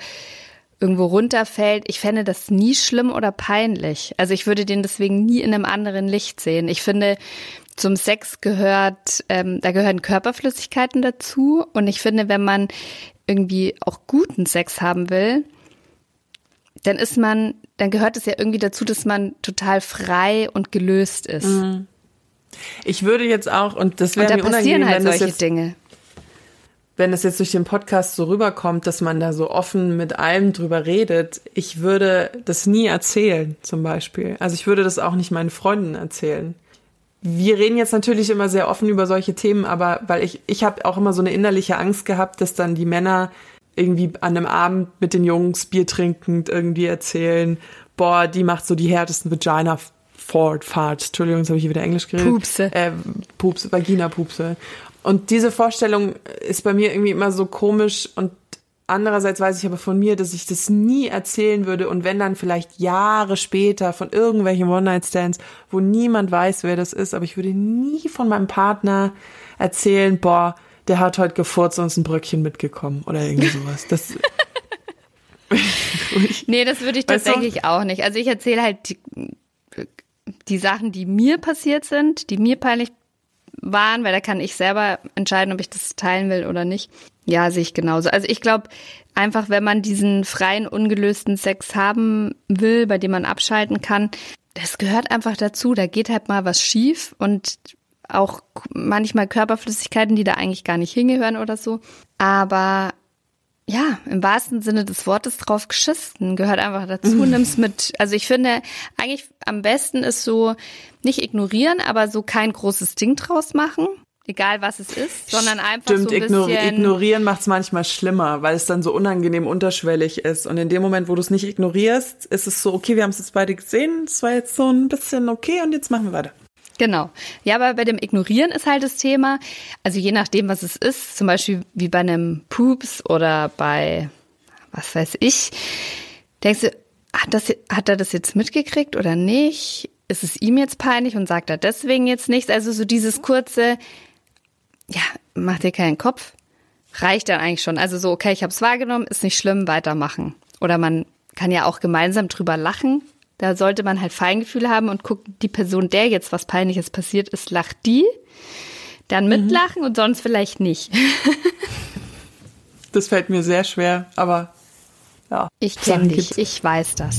irgendwo runterfällt. Ich fände das nie schlimm oder peinlich. Also ich würde den deswegen nie in einem anderen Licht sehen. Ich finde, zum Sex gehört, ähm, da gehören Körperflüssigkeiten dazu. Und ich finde, wenn man irgendwie auch guten Sex haben will, dann ist man, dann gehört es ja irgendwie dazu, dass man total frei und gelöst ist. Mhm. Ich würde jetzt auch, und das wäre und da mir unangenehm, halt solche jetzt, Dinge. Wenn es jetzt durch den Podcast so rüberkommt, dass man da so offen mit allem drüber redet, ich würde das nie erzählen, zum Beispiel. Also ich würde das auch nicht meinen Freunden erzählen. Wir reden jetzt natürlich immer sehr offen über solche Themen, aber weil ich, ich habe auch immer so eine innerliche Angst gehabt, dass dann die Männer irgendwie an einem Abend mit den Jungs Bier trinkend irgendwie erzählen, boah, die macht so die härtesten Vagina Ford Farts. Entschuldigung, jetzt habe ich hier wieder Englisch geredet. Pupse. Äh, Pups, Vagina Pupse. Und diese Vorstellung ist bei mir irgendwie immer so komisch und Andererseits weiß ich aber von mir, dass ich das nie erzählen würde und wenn dann vielleicht Jahre später von irgendwelchen One-Night-Stands, wo niemand weiß, wer das ist, aber ich würde nie von meinem Partner erzählen, boah, der hat heute gefurzt und ist ein Bröckchen mitgekommen oder irgendwie sowas. Das nee, das würde ich tatsächlich auch nicht. Also ich erzähle halt die, die Sachen, die mir passiert sind, die mir peinlich waren, weil da kann ich selber entscheiden, ob ich das teilen will oder nicht. Ja, sehe ich genauso. Also ich glaube, einfach wenn man diesen freien, ungelösten Sex haben will, bei dem man abschalten kann, das gehört einfach dazu. Da geht halt mal was schief und auch manchmal Körperflüssigkeiten, die da eigentlich gar nicht hingehören oder so. Aber ja, im wahrsten Sinne des Wortes drauf geschissen, gehört einfach dazu, mhm. nimm's mit. Also ich finde, eigentlich am besten ist so, nicht ignorieren, aber so kein großes Ding draus machen. Egal was es ist, sondern einfach Stimmt, so ein ignor bisschen ignorieren macht's manchmal schlimmer, weil es dann so unangenehm unterschwellig ist. Und in dem Moment, wo du es nicht ignorierst, ist es so, okay, wir haben es jetzt beide gesehen, es war jetzt so ein bisschen okay und jetzt machen wir weiter. Genau. Ja, aber bei dem Ignorieren ist halt das Thema, also je nachdem, was es ist, zum Beispiel wie bei einem Poops oder bei, was weiß ich, denkst du, hat, das, hat er das jetzt mitgekriegt oder nicht? Ist es ihm jetzt peinlich und sagt er deswegen jetzt nichts? Also so dieses kurze, ja, mach dir keinen Kopf, reicht dann eigentlich schon. Also so, okay, ich habe es wahrgenommen, ist nicht schlimm, weitermachen. Oder man kann ja auch gemeinsam drüber lachen, da sollte man halt Feingefühl haben und gucken, die Person, der jetzt was Peinliches passiert ist, lacht die. Dann mitlachen mhm. und sonst vielleicht nicht. das fällt mir sehr schwer, aber ja. Ich kenne dich, gibt's. ich weiß das.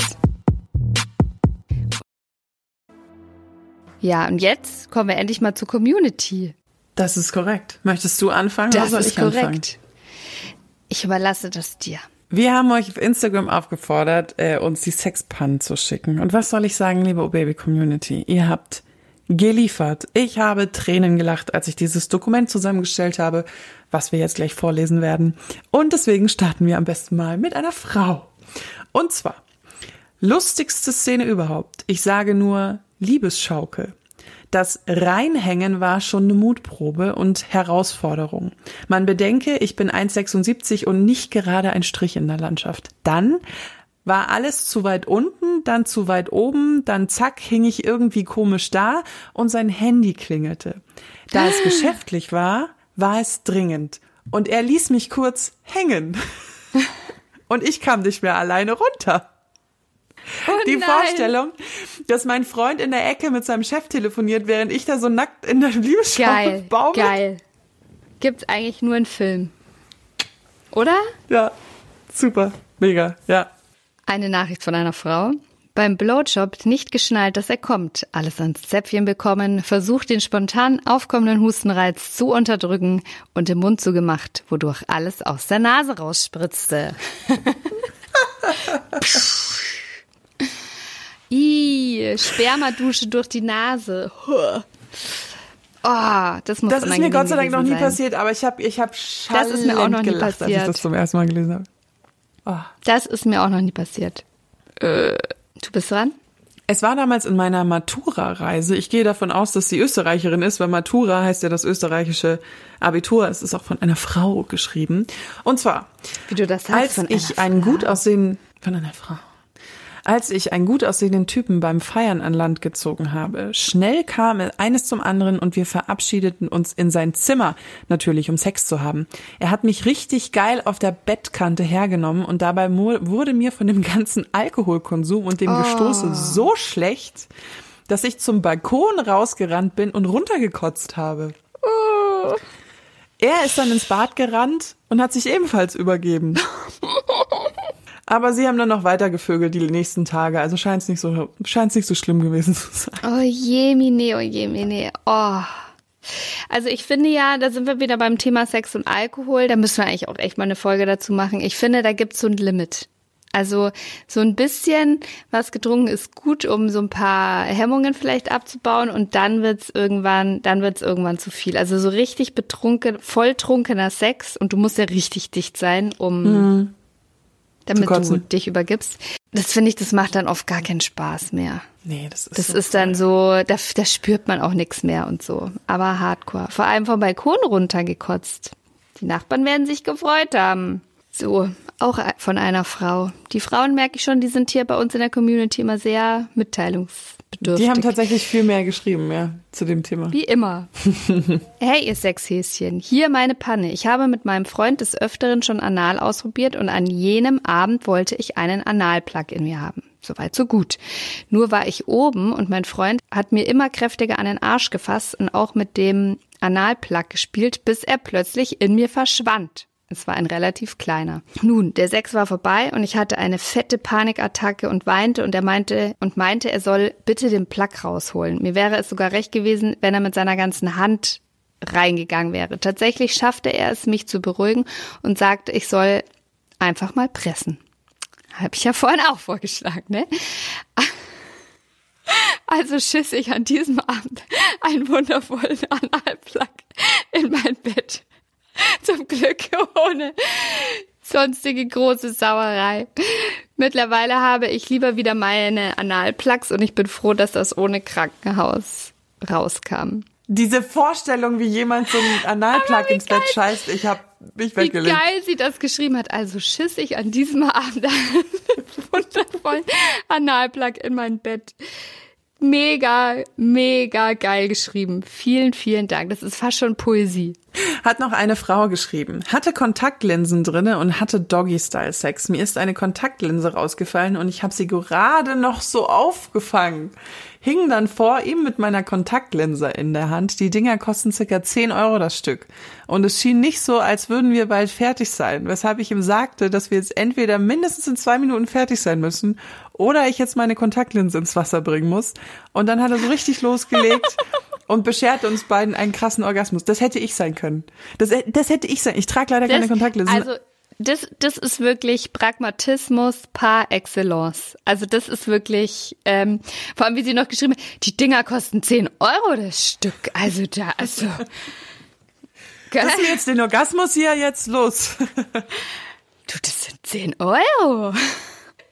Ja, und jetzt kommen wir endlich mal zur Community. Das ist korrekt. Möchtest du anfangen? Das ist korrekt. Anfangen? Ich überlasse das dir. Wir haben euch auf Instagram aufgefordert, äh, uns die Sexpannen zu schicken. Und was soll ich sagen, liebe O-Baby Community? Ihr habt geliefert. Ich habe Tränen gelacht, als ich dieses Dokument zusammengestellt habe, was wir jetzt gleich vorlesen werden. Und deswegen starten wir am besten mal mit einer Frau. Und zwar, lustigste Szene überhaupt. Ich sage nur Liebesschaukel. Das Reinhängen war schon eine Mutprobe und Herausforderung. Man bedenke, ich bin 1,76 und nicht gerade ein Strich in der Landschaft. Dann war alles zu weit unten, dann zu weit oben, dann zack, hing ich irgendwie komisch da und sein Handy klingelte. Da es geschäftlich war, war es dringend. Und er ließ mich kurz hängen. Und ich kam nicht mehr alleine runter. Oh die nein. Vorstellung, dass mein Freund in der Ecke mit seinem Chef telefoniert, während ich da so nackt in der Liebesschau baumel. Geil. Gibt's eigentlich nur einen Film. Oder? Ja, super, mega, ja. Eine Nachricht von einer Frau. Beim Blowjob nicht geschnallt, dass er kommt, alles ans Zäpfchen bekommen, versucht den spontan aufkommenden Hustenreiz zu unterdrücken und im Mund zugemacht, wodurch alles aus der Nase rausspritzte. Ih, Spermadusche durch die Nase. Oh, das muss Das ist mir Gott sei Dank noch nie sein. passiert, aber ich habe ich hab Das ist mir auch noch nie gelacht, als ich passiert. das zum ersten Mal gelesen habe. Das ist mir auch noch nie passiert. Äh, du bist dran? Es war damals in meiner Matura-Reise. Ich gehe davon aus, dass sie Österreicherin ist, weil Matura heißt ja das österreichische Abitur. Es ist auch von einer Frau geschrieben. Und zwar, Wie du das sagst, als ich einen gut aussehenden, von einer Frau. Als ich einen gut aussehenden Typen beim Feiern an Land gezogen habe, schnell kam eines zum anderen und wir verabschiedeten uns in sein Zimmer, natürlich um Sex zu haben. Er hat mich richtig geil auf der Bettkante hergenommen und dabei wurde mir von dem ganzen Alkoholkonsum und dem Gestoße so schlecht, dass ich zum Balkon rausgerannt bin und runtergekotzt habe. Er ist dann ins Bad gerannt und hat sich ebenfalls übergeben. Aber sie haben dann noch weiter gevögelt die nächsten Tage, also scheint es nicht so scheint's nicht so schlimm gewesen zu sein. Oh je, mine, oh je, mine. Oh. Also ich finde ja, da sind wir wieder beim Thema Sex und Alkohol. Da müssen wir eigentlich auch echt mal eine Folge dazu machen. Ich finde, da gibt's so ein Limit. Also so ein bisschen was getrunken ist gut, um so ein paar Hemmungen vielleicht abzubauen und dann wird's irgendwann, dann wird's irgendwann zu viel. Also so richtig betrunken, volltrunkener Sex und du musst ja richtig dicht sein, um damit du dich übergibst. Das finde ich, das macht dann oft gar keinen Spaß mehr. Nee, das ist Das so ist dann so, da, da spürt man auch nichts mehr und so. Aber hardcore. Vor allem vom Balkon runtergekotzt. Die Nachbarn werden sich gefreut haben. So, auch von einer Frau. Die Frauen merke ich schon, die sind hier bei uns in der Community immer sehr mitteilungsbedürftig. Die haben tatsächlich viel mehr geschrieben, ja, zu dem Thema. Wie immer. hey, ihr Sexhäschen, hier meine Panne. Ich habe mit meinem Freund des Öfteren schon Anal ausprobiert und an jenem Abend wollte ich einen Analplug in mir haben. Soweit, so gut. Nur war ich oben und mein Freund hat mir immer kräftiger an den Arsch gefasst und auch mit dem Analplug gespielt, bis er plötzlich in mir verschwand. Es war ein relativ kleiner. Nun, der Sex war vorbei und ich hatte eine fette Panikattacke und weinte und er meinte und meinte, er soll bitte den Plug rausholen. Mir wäre es sogar recht gewesen, wenn er mit seiner ganzen Hand reingegangen wäre. Tatsächlich schaffte er es, mich zu beruhigen und sagte, ich soll einfach mal pressen. Habe ich ja vorhin auch vorgeschlagen, ne? Also schiss ich an diesem Abend einen wundervollen Analplug in mein Bett. Zum Glück ohne sonstige große Sauerei. Mittlerweile habe ich lieber wieder meine Analplugs und ich bin froh, dass das ohne Krankenhaus rauskam. Diese Vorstellung, wie jemand so einen Analplug ins Bett scheißt, ich hab mich Wie weggelegt. geil sie das geschrieben hat. Also schiss ich an diesem Abend einen wundervollen Analplug in mein Bett. Mega, mega geil geschrieben. Vielen, vielen Dank. Das ist fast schon Poesie. Hat noch eine Frau geschrieben. Hatte Kontaktlinsen drinne und hatte Doggy-Style-Sex. Mir ist eine Kontaktlinse rausgefallen und ich habe sie gerade noch so aufgefangen. Hing dann vor ihm mit meiner Kontaktlinse in der Hand. Die Dinger kosten circa 10 Euro das Stück. Und es schien nicht so, als würden wir bald fertig sein. Weshalb ich ihm sagte, dass wir jetzt entweder mindestens in zwei Minuten fertig sein müssen oder ich jetzt meine Kontaktlinse ins Wasser bringen muss. Und dann hat er so richtig losgelegt und bescherte uns beiden einen krassen Orgasmus. Das hätte ich sein können. Das, das hätte ich sein. Ich trage leider keine Kontaktlinsen. Also, das, das ist wirklich Pragmatismus par excellence. Also das ist wirklich, ähm, vor allem wie sie noch geschrieben hat, die Dinger kosten 10 Euro das Stück. Also da, also. Lass mir jetzt den Orgasmus hier jetzt los. Du, das sind 10 Euro.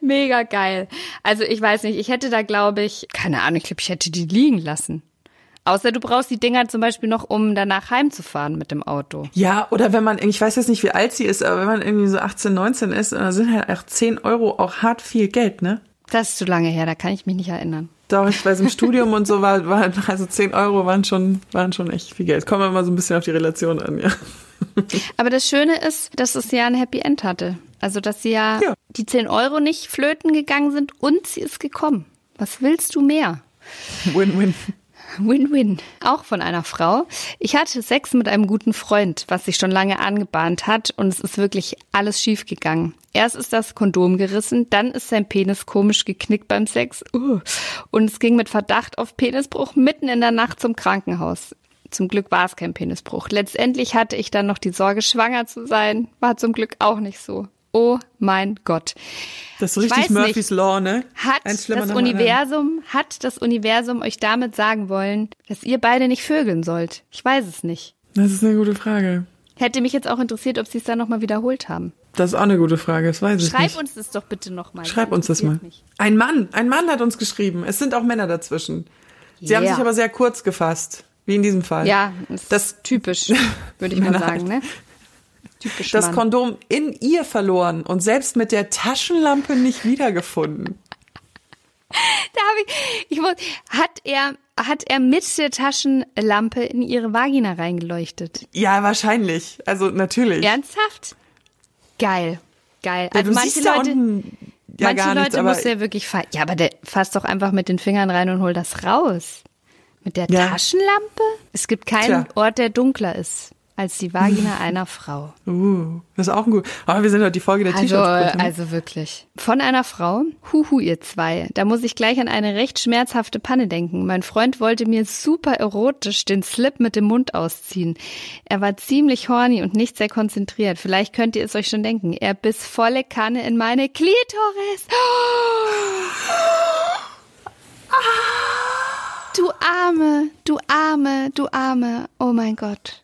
Mega geil. Also ich weiß nicht, ich hätte da glaube ich, keine Ahnung, ich glaube, ich hätte die liegen lassen. Außer du brauchst die Dinger zum Beispiel noch, um danach heimzufahren mit dem Auto. Ja, oder wenn man, ich weiß jetzt nicht, wie alt sie ist, aber wenn man irgendwie so 18, 19 ist, dann sind halt auch 10 Euro auch hart viel Geld, ne? Das ist zu lange her, da kann ich mich nicht erinnern. Doch, ich weiß, im Studium und so war, war also 10 Euro waren schon, waren schon echt viel Geld. Kommen wir mal so ein bisschen auf die Relation an, ja. Aber das Schöne ist, dass es ja ein Happy End hatte. Also, dass sie ja, Ja. die 10 Euro nicht flöten gegangen sind und sie ist gekommen. Was willst du mehr? Win-win. Win-win. Auch von einer Frau. Ich hatte Sex mit einem guten Freund, was sich schon lange angebahnt hat und es ist wirklich alles schief gegangen. Erst ist das Kondom gerissen, dann ist sein Penis komisch geknickt beim Sex. Uh. Und es ging mit Verdacht auf Penisbruch mitten in der Nacht zum Krankenhaus. Zum Glück war es kein Penisbruch. Letztendlich hatte ich dann noch die Sorge, schwanger zu sein. War zum Glück auch nicht so. Oh mein Gott. Das ist richtig Murphys nicht, Law, ne? Hat das Universum, hat das Universum euch damit sagen wollen, dass ihr beide nicht vögeln sollt? Ich weiß es nicht. Das ist eine gute Frage. Hätte mich jetzt auch interessiert, ob sie es dann nochmal wiederholt haben. Das ist auch eine gute Frage, das weiß Schreib ich nicht. Schreib uns das doch bitte nochmal. Schreib uns das mal. Mich. Ein Mann, ein Mann hat uns geschrieben. Es sind auch Männer dazwischen. Sie yeah. haben sich aber sehr kurz gefasst, wie in diesem Fall. Ja, das, das ist typisch, würde ich mal sagen, ne? Typisch das Mann. Kondom in ihr verloren und selbst mit der Taschenlampe nicht wiedergefunden. Da habe ich, ich muss, hat er, hat er mit der Taschenlampe in ihre Vagina reingeleuchtet? Ja, wahrscheinlich. Also natürlich. Ernsthaft? Geil, geil. Also ja, manche Leute, ja manche Leute nichts, muss er wirklich, ja, aber der fasst doch einfach mit den Fingern rein und holt das raus. Mit der ja. Taschenlampe? Es gibt keinen Tja. Ort, der dunkler ist als die Vagina einer Frau. Uh, das ist auch ein gut. Aber wir sind heute die Folge der also, T-Shirts. Ne? Also wirklich. Von einer Frau, huhu ihr zwei. Da muss ich gleich an eine recht schmerzhafte Panne denken. Mein Freund wollte mir super erotisch den Slip mit dem Mund ausziehen. Er war ziemlich horny und nicht sehr konzentriert. Vielleicht könnt ihr es euch schon denken. Er biss volle Kanne in meine Klitoris. Du Arme, du Arme, du Arme. Oh mein Gott.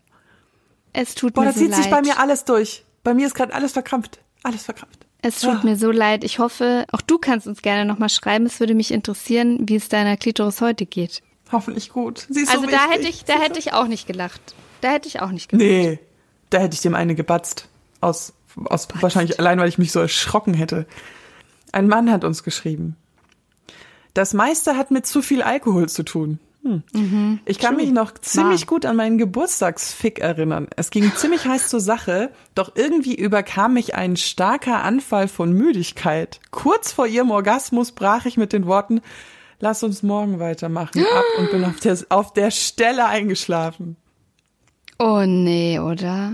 Es tut Boah, mir so leid. Boah, da zieht sich bei mir alles durch. Bei mir ist gerade alles verkrampft. Alles verkrampft. Es tut oh. mir so leid. Ich hoffe, auch du kannst uns gerne nochmal schreiben. Es würde mich interessieren, wie es deiner Klitoris heute geht. Hoffentlich gut. Sie ist also so da hätte ich, da hätte ich auch nicht gelacht. Da hätte ich auch nicht gelacht. Nee, da hätte ich dem eine gebatzt. Aus, aus wahrscheinlich allein, weil ich mich so erschrocken hätte. Ein Mann hat uns geschrieben. Das meiste hat mit zu viel Alkohol zu tun. Hm. Mhm. Ich kann True. mich noch ziemlich gut an meinen Geburtstagsfick erinnern. Es ging ziemlich heiß zur Sache, doch irgendwie überkam mich ein starker Anfall von Müdigkeit. Kurz vor ihrem Orgasmus brach ich mit den Worten, lass uns morgen weitermachen, ab und bin auf der, auf der Stelle eingeschlafen. Oh nee, oder?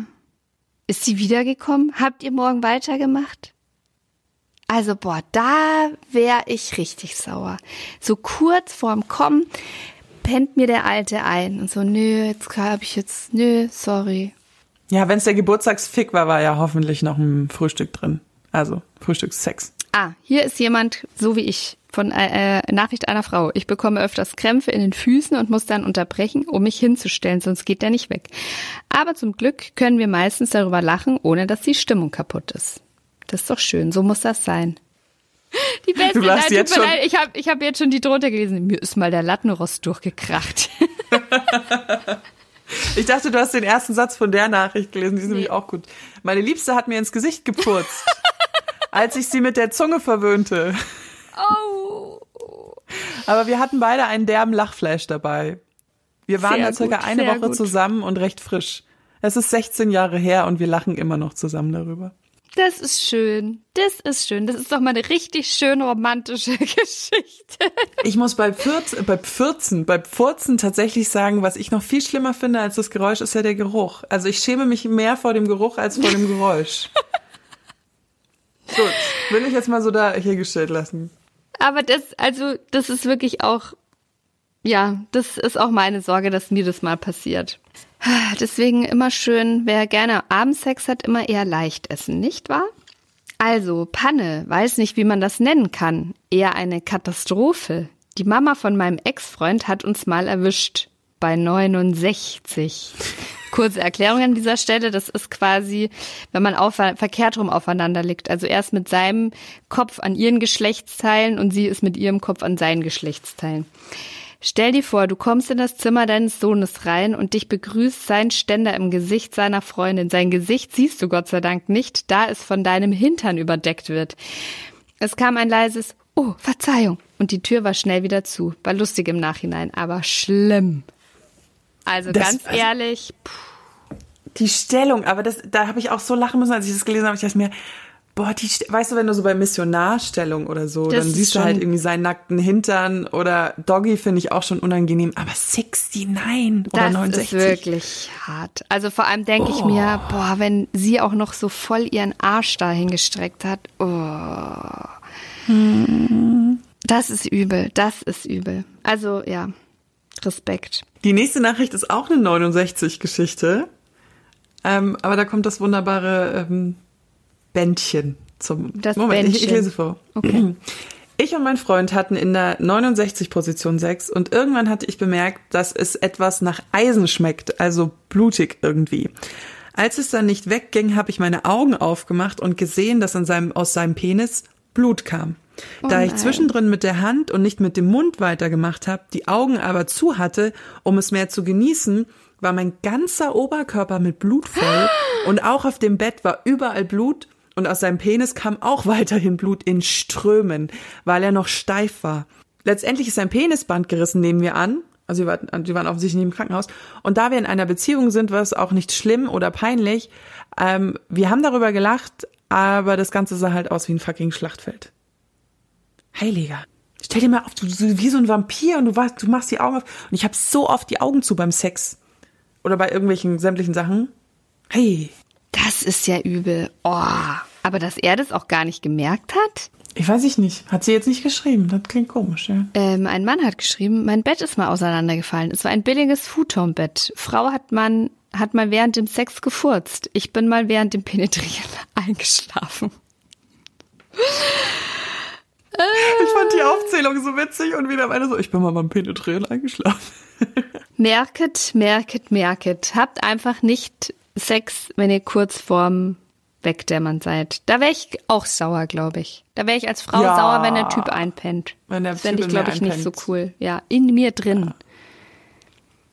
Ist sie wiedergekommen? Habt ihr morgen weitergemacht? Also, boah, da wäre ich richtig sauer. So kurz vorm Kommen pennt mir der Alte ein und so, nö, jetzt habe ich jetzt, nö, sorry. Ja, wenn es der Geburtstagsfick war, war ja hoffentlich noch ein Frühstück drin. Also Frühstückssex. Ah, hier ist jemand, so wie ich, von äh, äh, Nachricht einer Frau. Ich bekomme öfters Krämpfe in den Füßen und muss dann unterbrechen, um mich hinzustellen, sonst geht der nicht weg. Aber zum Glück können wir meistens darüber lachen, ohne dass die Stimmung kaputt ist. Das ist doch schön, so muss das sein. Die beste du Nein, jetzt schon. Leid, ich habe ich hab jetzt schon die drunter gelesen. Mir ist mal der Lattenrost durchgekracht. ich dachte, du hast den ersten Satz von der Nachricht gelesen. Die ist nee. nämlich auch gut. Meine Liebste hat mir ins Gesicht gepurzt, als ich sie mit der Zunge verwöhnte. Oh. Aber wir hatten beide einen derben Lachflash dabei. Wir waren da circa eine Woche gut. zusammen und recht frisch. Es ist 16 Jahre her und wir lachen immer noch zusammen darüber. Das ist schön. Das ist schön. Das ist doch mal eine richtig schön romantische Geschichte. Ich muss bei 14, bei 14, bei Pfurzen tatsächlich sagen, was ich noch viel schlimmer finde als das Geräusch, ist ja der Geruch. Also ich schäme mich mehr vor dem Geruch als vor dem Geräusch. Gut, will ich jetzt mal so da hier gestellt lassen. Aber das, also, das ist wirklich auch, ja, das ist auch meine Sorge, dass mir das mal passiert. Deswegen immer schön, wer gerne Abendsex hat, immer eher leicht essen, nicht wahr? Also, Panne, weiß nicht, wie man das nennen kann. Eher eine Katastrophe. Die Mama von meinem Ex-Freund hat uns mal erwischt. Bei 69. Kurze Erklärung an dieser Stelle. Das ist quasi, wenn man auf, verkehrt rum aufeinander liegt. Also erst mit seinem Kopf an ihren Geschlechtsteilen und sie ist mit ihrem Kopf an seinen Geschlechtsteilen. Stell dir vor, du kommst in das Zimmer deines Sohnes rein und dich begrüßt sein Ständer im Gesicht seiner Freundin. Sein Gesicht siehst du Gott sei Dank nicht, da es von deinem Hintern überdeckt wird. Es kam ein leises Oh, Verzeihung. Und die Tür war schnell wieder zu. War lustig im Nachhinein, aber schlimm. Also das, ganz ehrlich. Puh. Die Stellung, aber das, da habe ich auch so lachen müssen, als ich das gelesen habe. Ich dachte mir, Boah, die, weißt du, wenn du so bei Missionarstellung oder so, Das dann siehst du halt irgendwie seinen nackten Hintern oder Doggy finde ich auch schon unangenehm, aber 69 oder Das 69. ist wirklich hart. Also vor allem denke ich mir, boah, wenn sie auch noch so voll ihren Arsch da hingestreckt hat. Oh. Das ist übel, das ist übel. Also ja, Respekt. Die nächste Nachricht ist auch eine 69-Geschichte. Ähm, aber da kommt das wunderbare ähm, Bändchen zum Das Moment. Ich, ich Bändchen. lese vor. Okay. Ich und mein Freund hatten in der 69 Position Sex und irgendwann hatte ich bemerkt, dass es etwas nach Eisen schmeckt, also blutig irgendwie. Als es dann nicht wegging, habe ich meine Augen aufgemacht und gesehen, dass an seinem, aus seinem Penis Blut kam. da ich zwischendrin mit der Hand und nicht mit dem Mund weitergemacht habe, die Augen aber zu hatte, um es mehr zu genießen, war mein ganzer Oberkörper mit Blut voll und auch auf dem Bett war überall Blut und aus seinem Penis kam auch weiterhin Blut in Strömen, weil er noch steif war. Letztendlich ist sein Penisband gerissen, nehmen wir an. Also wir waren, wir waren offensichtlich nicht im Krankenhaus. Und da wir in einer Beziehung sind, war es auch nicht schlimm oder peinlich. Ähm, wir haben darüber gelacht, aber das Ganze sah halt aus wie ein fucking Schlachtfeld. Heiliger. Stell dir mal auf, du, du wie so ein Vampir und du, warst, du machst die Augen auf. Und ich habe so oft die Augen zu beim Sex. Oder bei irgendwelchen sämtlichen Sachen. Hey. Das ist ja übel. Oh. Aber dass er das auch gar nicht gemerkt hat? Ich weiß ich nicht. Hat sie jetzt nicht geschrieben. Das klingt komisch, ja. Ähm, ein Mann hat geschrieben, mein Bett ist mal auseinandergefallen. Es war ein billiges Futonbett. Frau hat man hat mal während dem Sex gefurzt. Ich bin mal während dem Penetrieren eingeschlafen. Ich fand die Aufzählung so witzig und wieder am Ende so, ich bin mal beim Penetrieren eingeschlafen. Merket, merket, merket. Habt einfach nicht Sex, wenn ihr kurz vorm Wegdämmern seid. Da wäre ich auch sauer, glaube ich. Da wäre ich als Frau Ja. sauer, wenn der Typ einpennt. Wenn der das fände ich, glaube ich, nicht so einpennt. cool. Ja, in mir drin.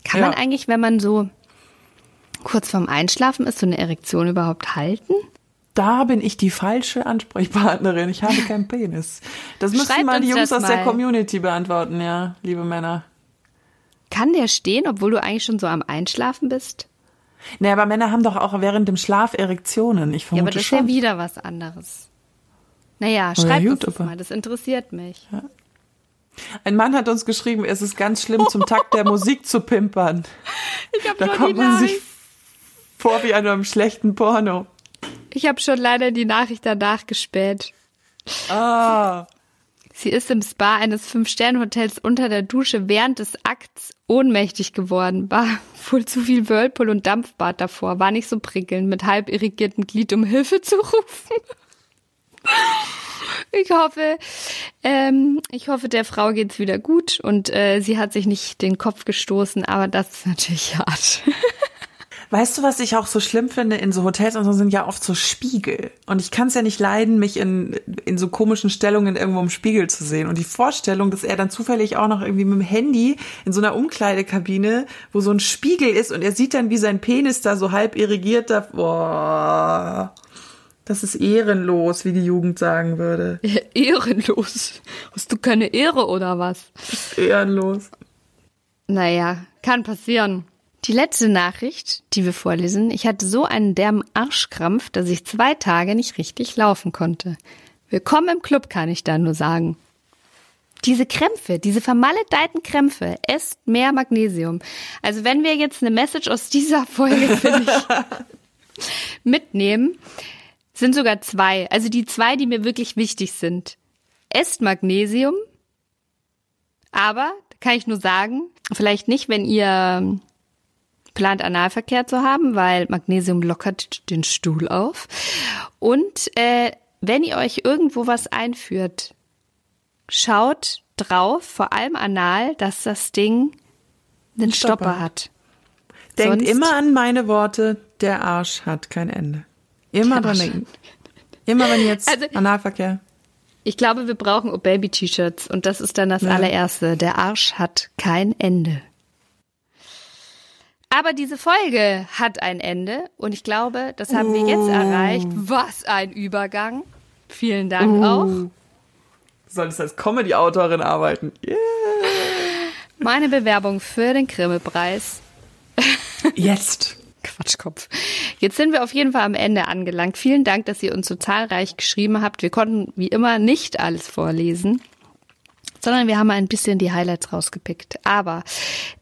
Kann Ja. man eigentlich, wenn man so kurz vorm Einschlafen ist, so eine Erektion überhaupt halten? Da bin ich die falsche Ansprechpartnerin. Ich habe keinen Penis. Das müssen Schreibt mal die Jungs aus der mal. Community beantworten, ja, liebe Männer. Kann der stehen, obwohl du eigentlich schon so am Einschlafen bist? Nee, aber Männer haben doch auch während dem Schlaf Erektionen. Ich Ja, vermute aber das ist schon. ja wieder was anderes. Naja, ja, schreibt uns das mal, das interessiert mich. Ein Mann hat uns geschrieben, es ist ganz schlimm, zum Takt der Musik zu pimpern. Ich habe Da kommt man sich vor wie an einem schlechten Porno. Ich habe schon leider die Nachricht danach gespäht. Ah. Sie ist im Spa eines Fünf-Sterne-Hotels unter der Dusche während des Akts ohnmächtig geworden. War wohl zu viel Whirlpool und Dampfbad davor. War nicht so prickelnd, mit halb irrigiertem Glied um Hilfe zu rufen. Ich hoffe, ähm, ich hoffe, der Frau geht's wieder gut und äh, sie hat sich nicht den Kopf gestoßen, aber das ist natürlich hart. Weißt du, was ich auch so schlimm finde? In so Hotels und so sind ja oft so Spiegel. Und ich kann es ja nicht leiden, mich in, in so komischen Stellungen irgendwo im Spiegel zu sehen. Und die Vorstellung, dass er dann zufällig auch noch irgendwie mit dem Handy in so einer Umkleidekabine, wo so ein Spiegel ist und er sieht dann, wie sein Penis da so halb irrigiert da. Boah. Das ist ehrenlos, wie die Jugend sagen würde. Ehrenlos. Hast du keine Ehre oder was? Ehrenlos. Naja, kann passieren. Die letzte Nachricht, die wir vorlesen, ich hatte so einen derben Arschkrampf, dass ich zwei Tage nicht richtig laufen konnte. Willkommen im Club, kann ich da nur sagen. Diese Krämpfe, diese vermaledeiten Krämpfe, esst mehr Magnesium. Also wenn wir jetzt eine Message aus dieser Folge, ich, mitnehmen, sind sogar zwei. Also die zwei, die mir wirklich wichtig sind. Esst Magnesium, aber, kann ich nur sagen, vielleicht nicht, wenn ihr plant, Analverkehr zu haben, weil Magnesium lockert den Stuhl auf. Und äh, wenn ihr euch irgendwo was einführt, schaut drauf, vor allem anal, dass das Ding einen Stopper Stopper hat. Denkt Sonst- immer an meine Worte, der Arsch hat kein Ende. Immer dran denken. Immer wenn jetzt Also- Analverkehr. Ich glaube, wir brauchen Oh Baby T-Shirts und das ist dann das Ja. allererste. Der Arsch hat kein Ende. Aber diese Folge hat ein Ende und ich glaube, das haben wir jetzt erreicht. Was ein Übergang. Vielen Dank auch. Du solltest als Comedy-Autorin arbeiten. Yeah. Meine Bewerbung für den Grimme-Preis. Jetzt. Quatschkopf. Jetzt sind wir auf jeden Fall am Ende angelangt. Vielen Dank, dass ihr uns so zahlreich geschrieben habt. Wir konnten wie immer nicht alles vorlesen sondern wir haben ein bisschen die Highlights rausgepickt. Aber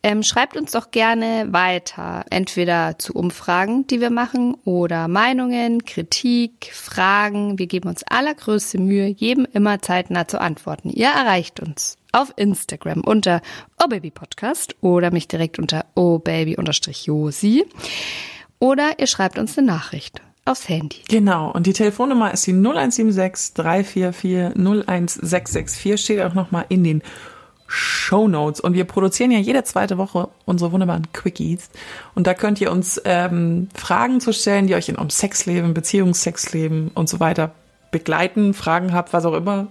ähm, schreibt uns doch gerne weiter, entweder zu Umfragen, die wir machen, oder Meinungen, Kritik, Fragen. Wir geben uns allergrößte Mühe, jedem immer zeitnah zu antworten. Ihr erreicht uns auf Instagram unter obabypodcast oder mich direkt unter obaby-josi oder ihr schreibt uns eine Nachricht aufs Handy. Genau, und die Telefonnummer ist die 0176 344 01664, steht auch nochmal in den Show Notes. Und wir produzieren ja jede zweite Woche unsere wunderbaren Quickies. Und da könnt ihr uns ähm, Fragen zu stellen, die euch in eurem Sexleben, Beziehungssexleben und so weiter begleiten, Fragen habt, was auch immer.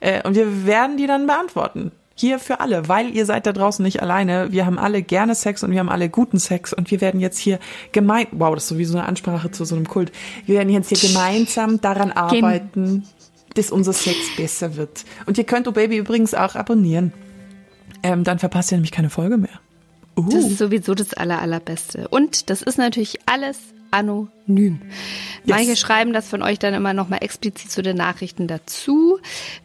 Äh, und wir werden die dann beantworten. Hier für alle, weil ihr seid da draußen nicht alleine. Wir haben alle gerne Sex und wir haben alle guten Sex und wir werden jetzt hier gemein, wow, das ist sowieso eine Ansprache zu so einem Kult. Wir werden jetzt hier gemeinsam daran arbeiten, dass unser Sex besser wird. Und ihr könnt Oh Baby übrigens auch abonnieren. Ähm, dann verpasst ihr nämlich keine Folge mehr. Uh. Das ist sowieso das aller, allerbeste. Und das ist natürlich alles anonym. Yes. Manche schreiben das von euch dann immer nochmal explizit zu den Nachrichten dazu.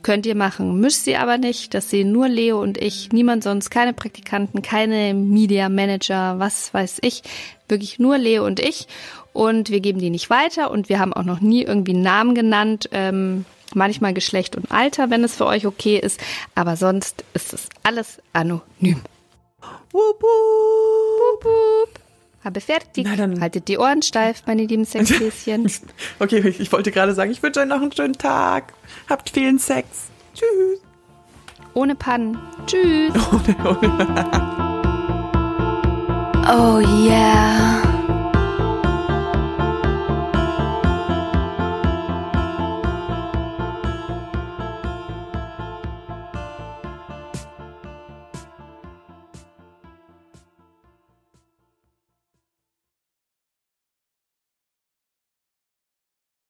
Könnt ihr machen, müsst ihr aber nicht. Das sehen nur Leo und ich, niemand sonst, keine Praktikanten, keine Media Manager, was weiß ich. Wirklich nur Leo und ich. Und wir geben die nicht weiter und wir haben auch noch nie irgendwie einen Namen genannt. Ähm, manchmal Geschlecht und Alter, wenn es für euch okay ist. Aber sonst ist es alles anonym. Wup, wup. Wup, wup. Habe fertig. Na, dann Haltet die Ohren steif, meine lieben Sexhäschen. okay, ich, ich wollte gerade sagen, ich wünsche euch noch einen schönen Tag. Habt vielen Sex. Tschüss. Ohne Pannen. Tschüss. Ohne, ohne. oh yeah.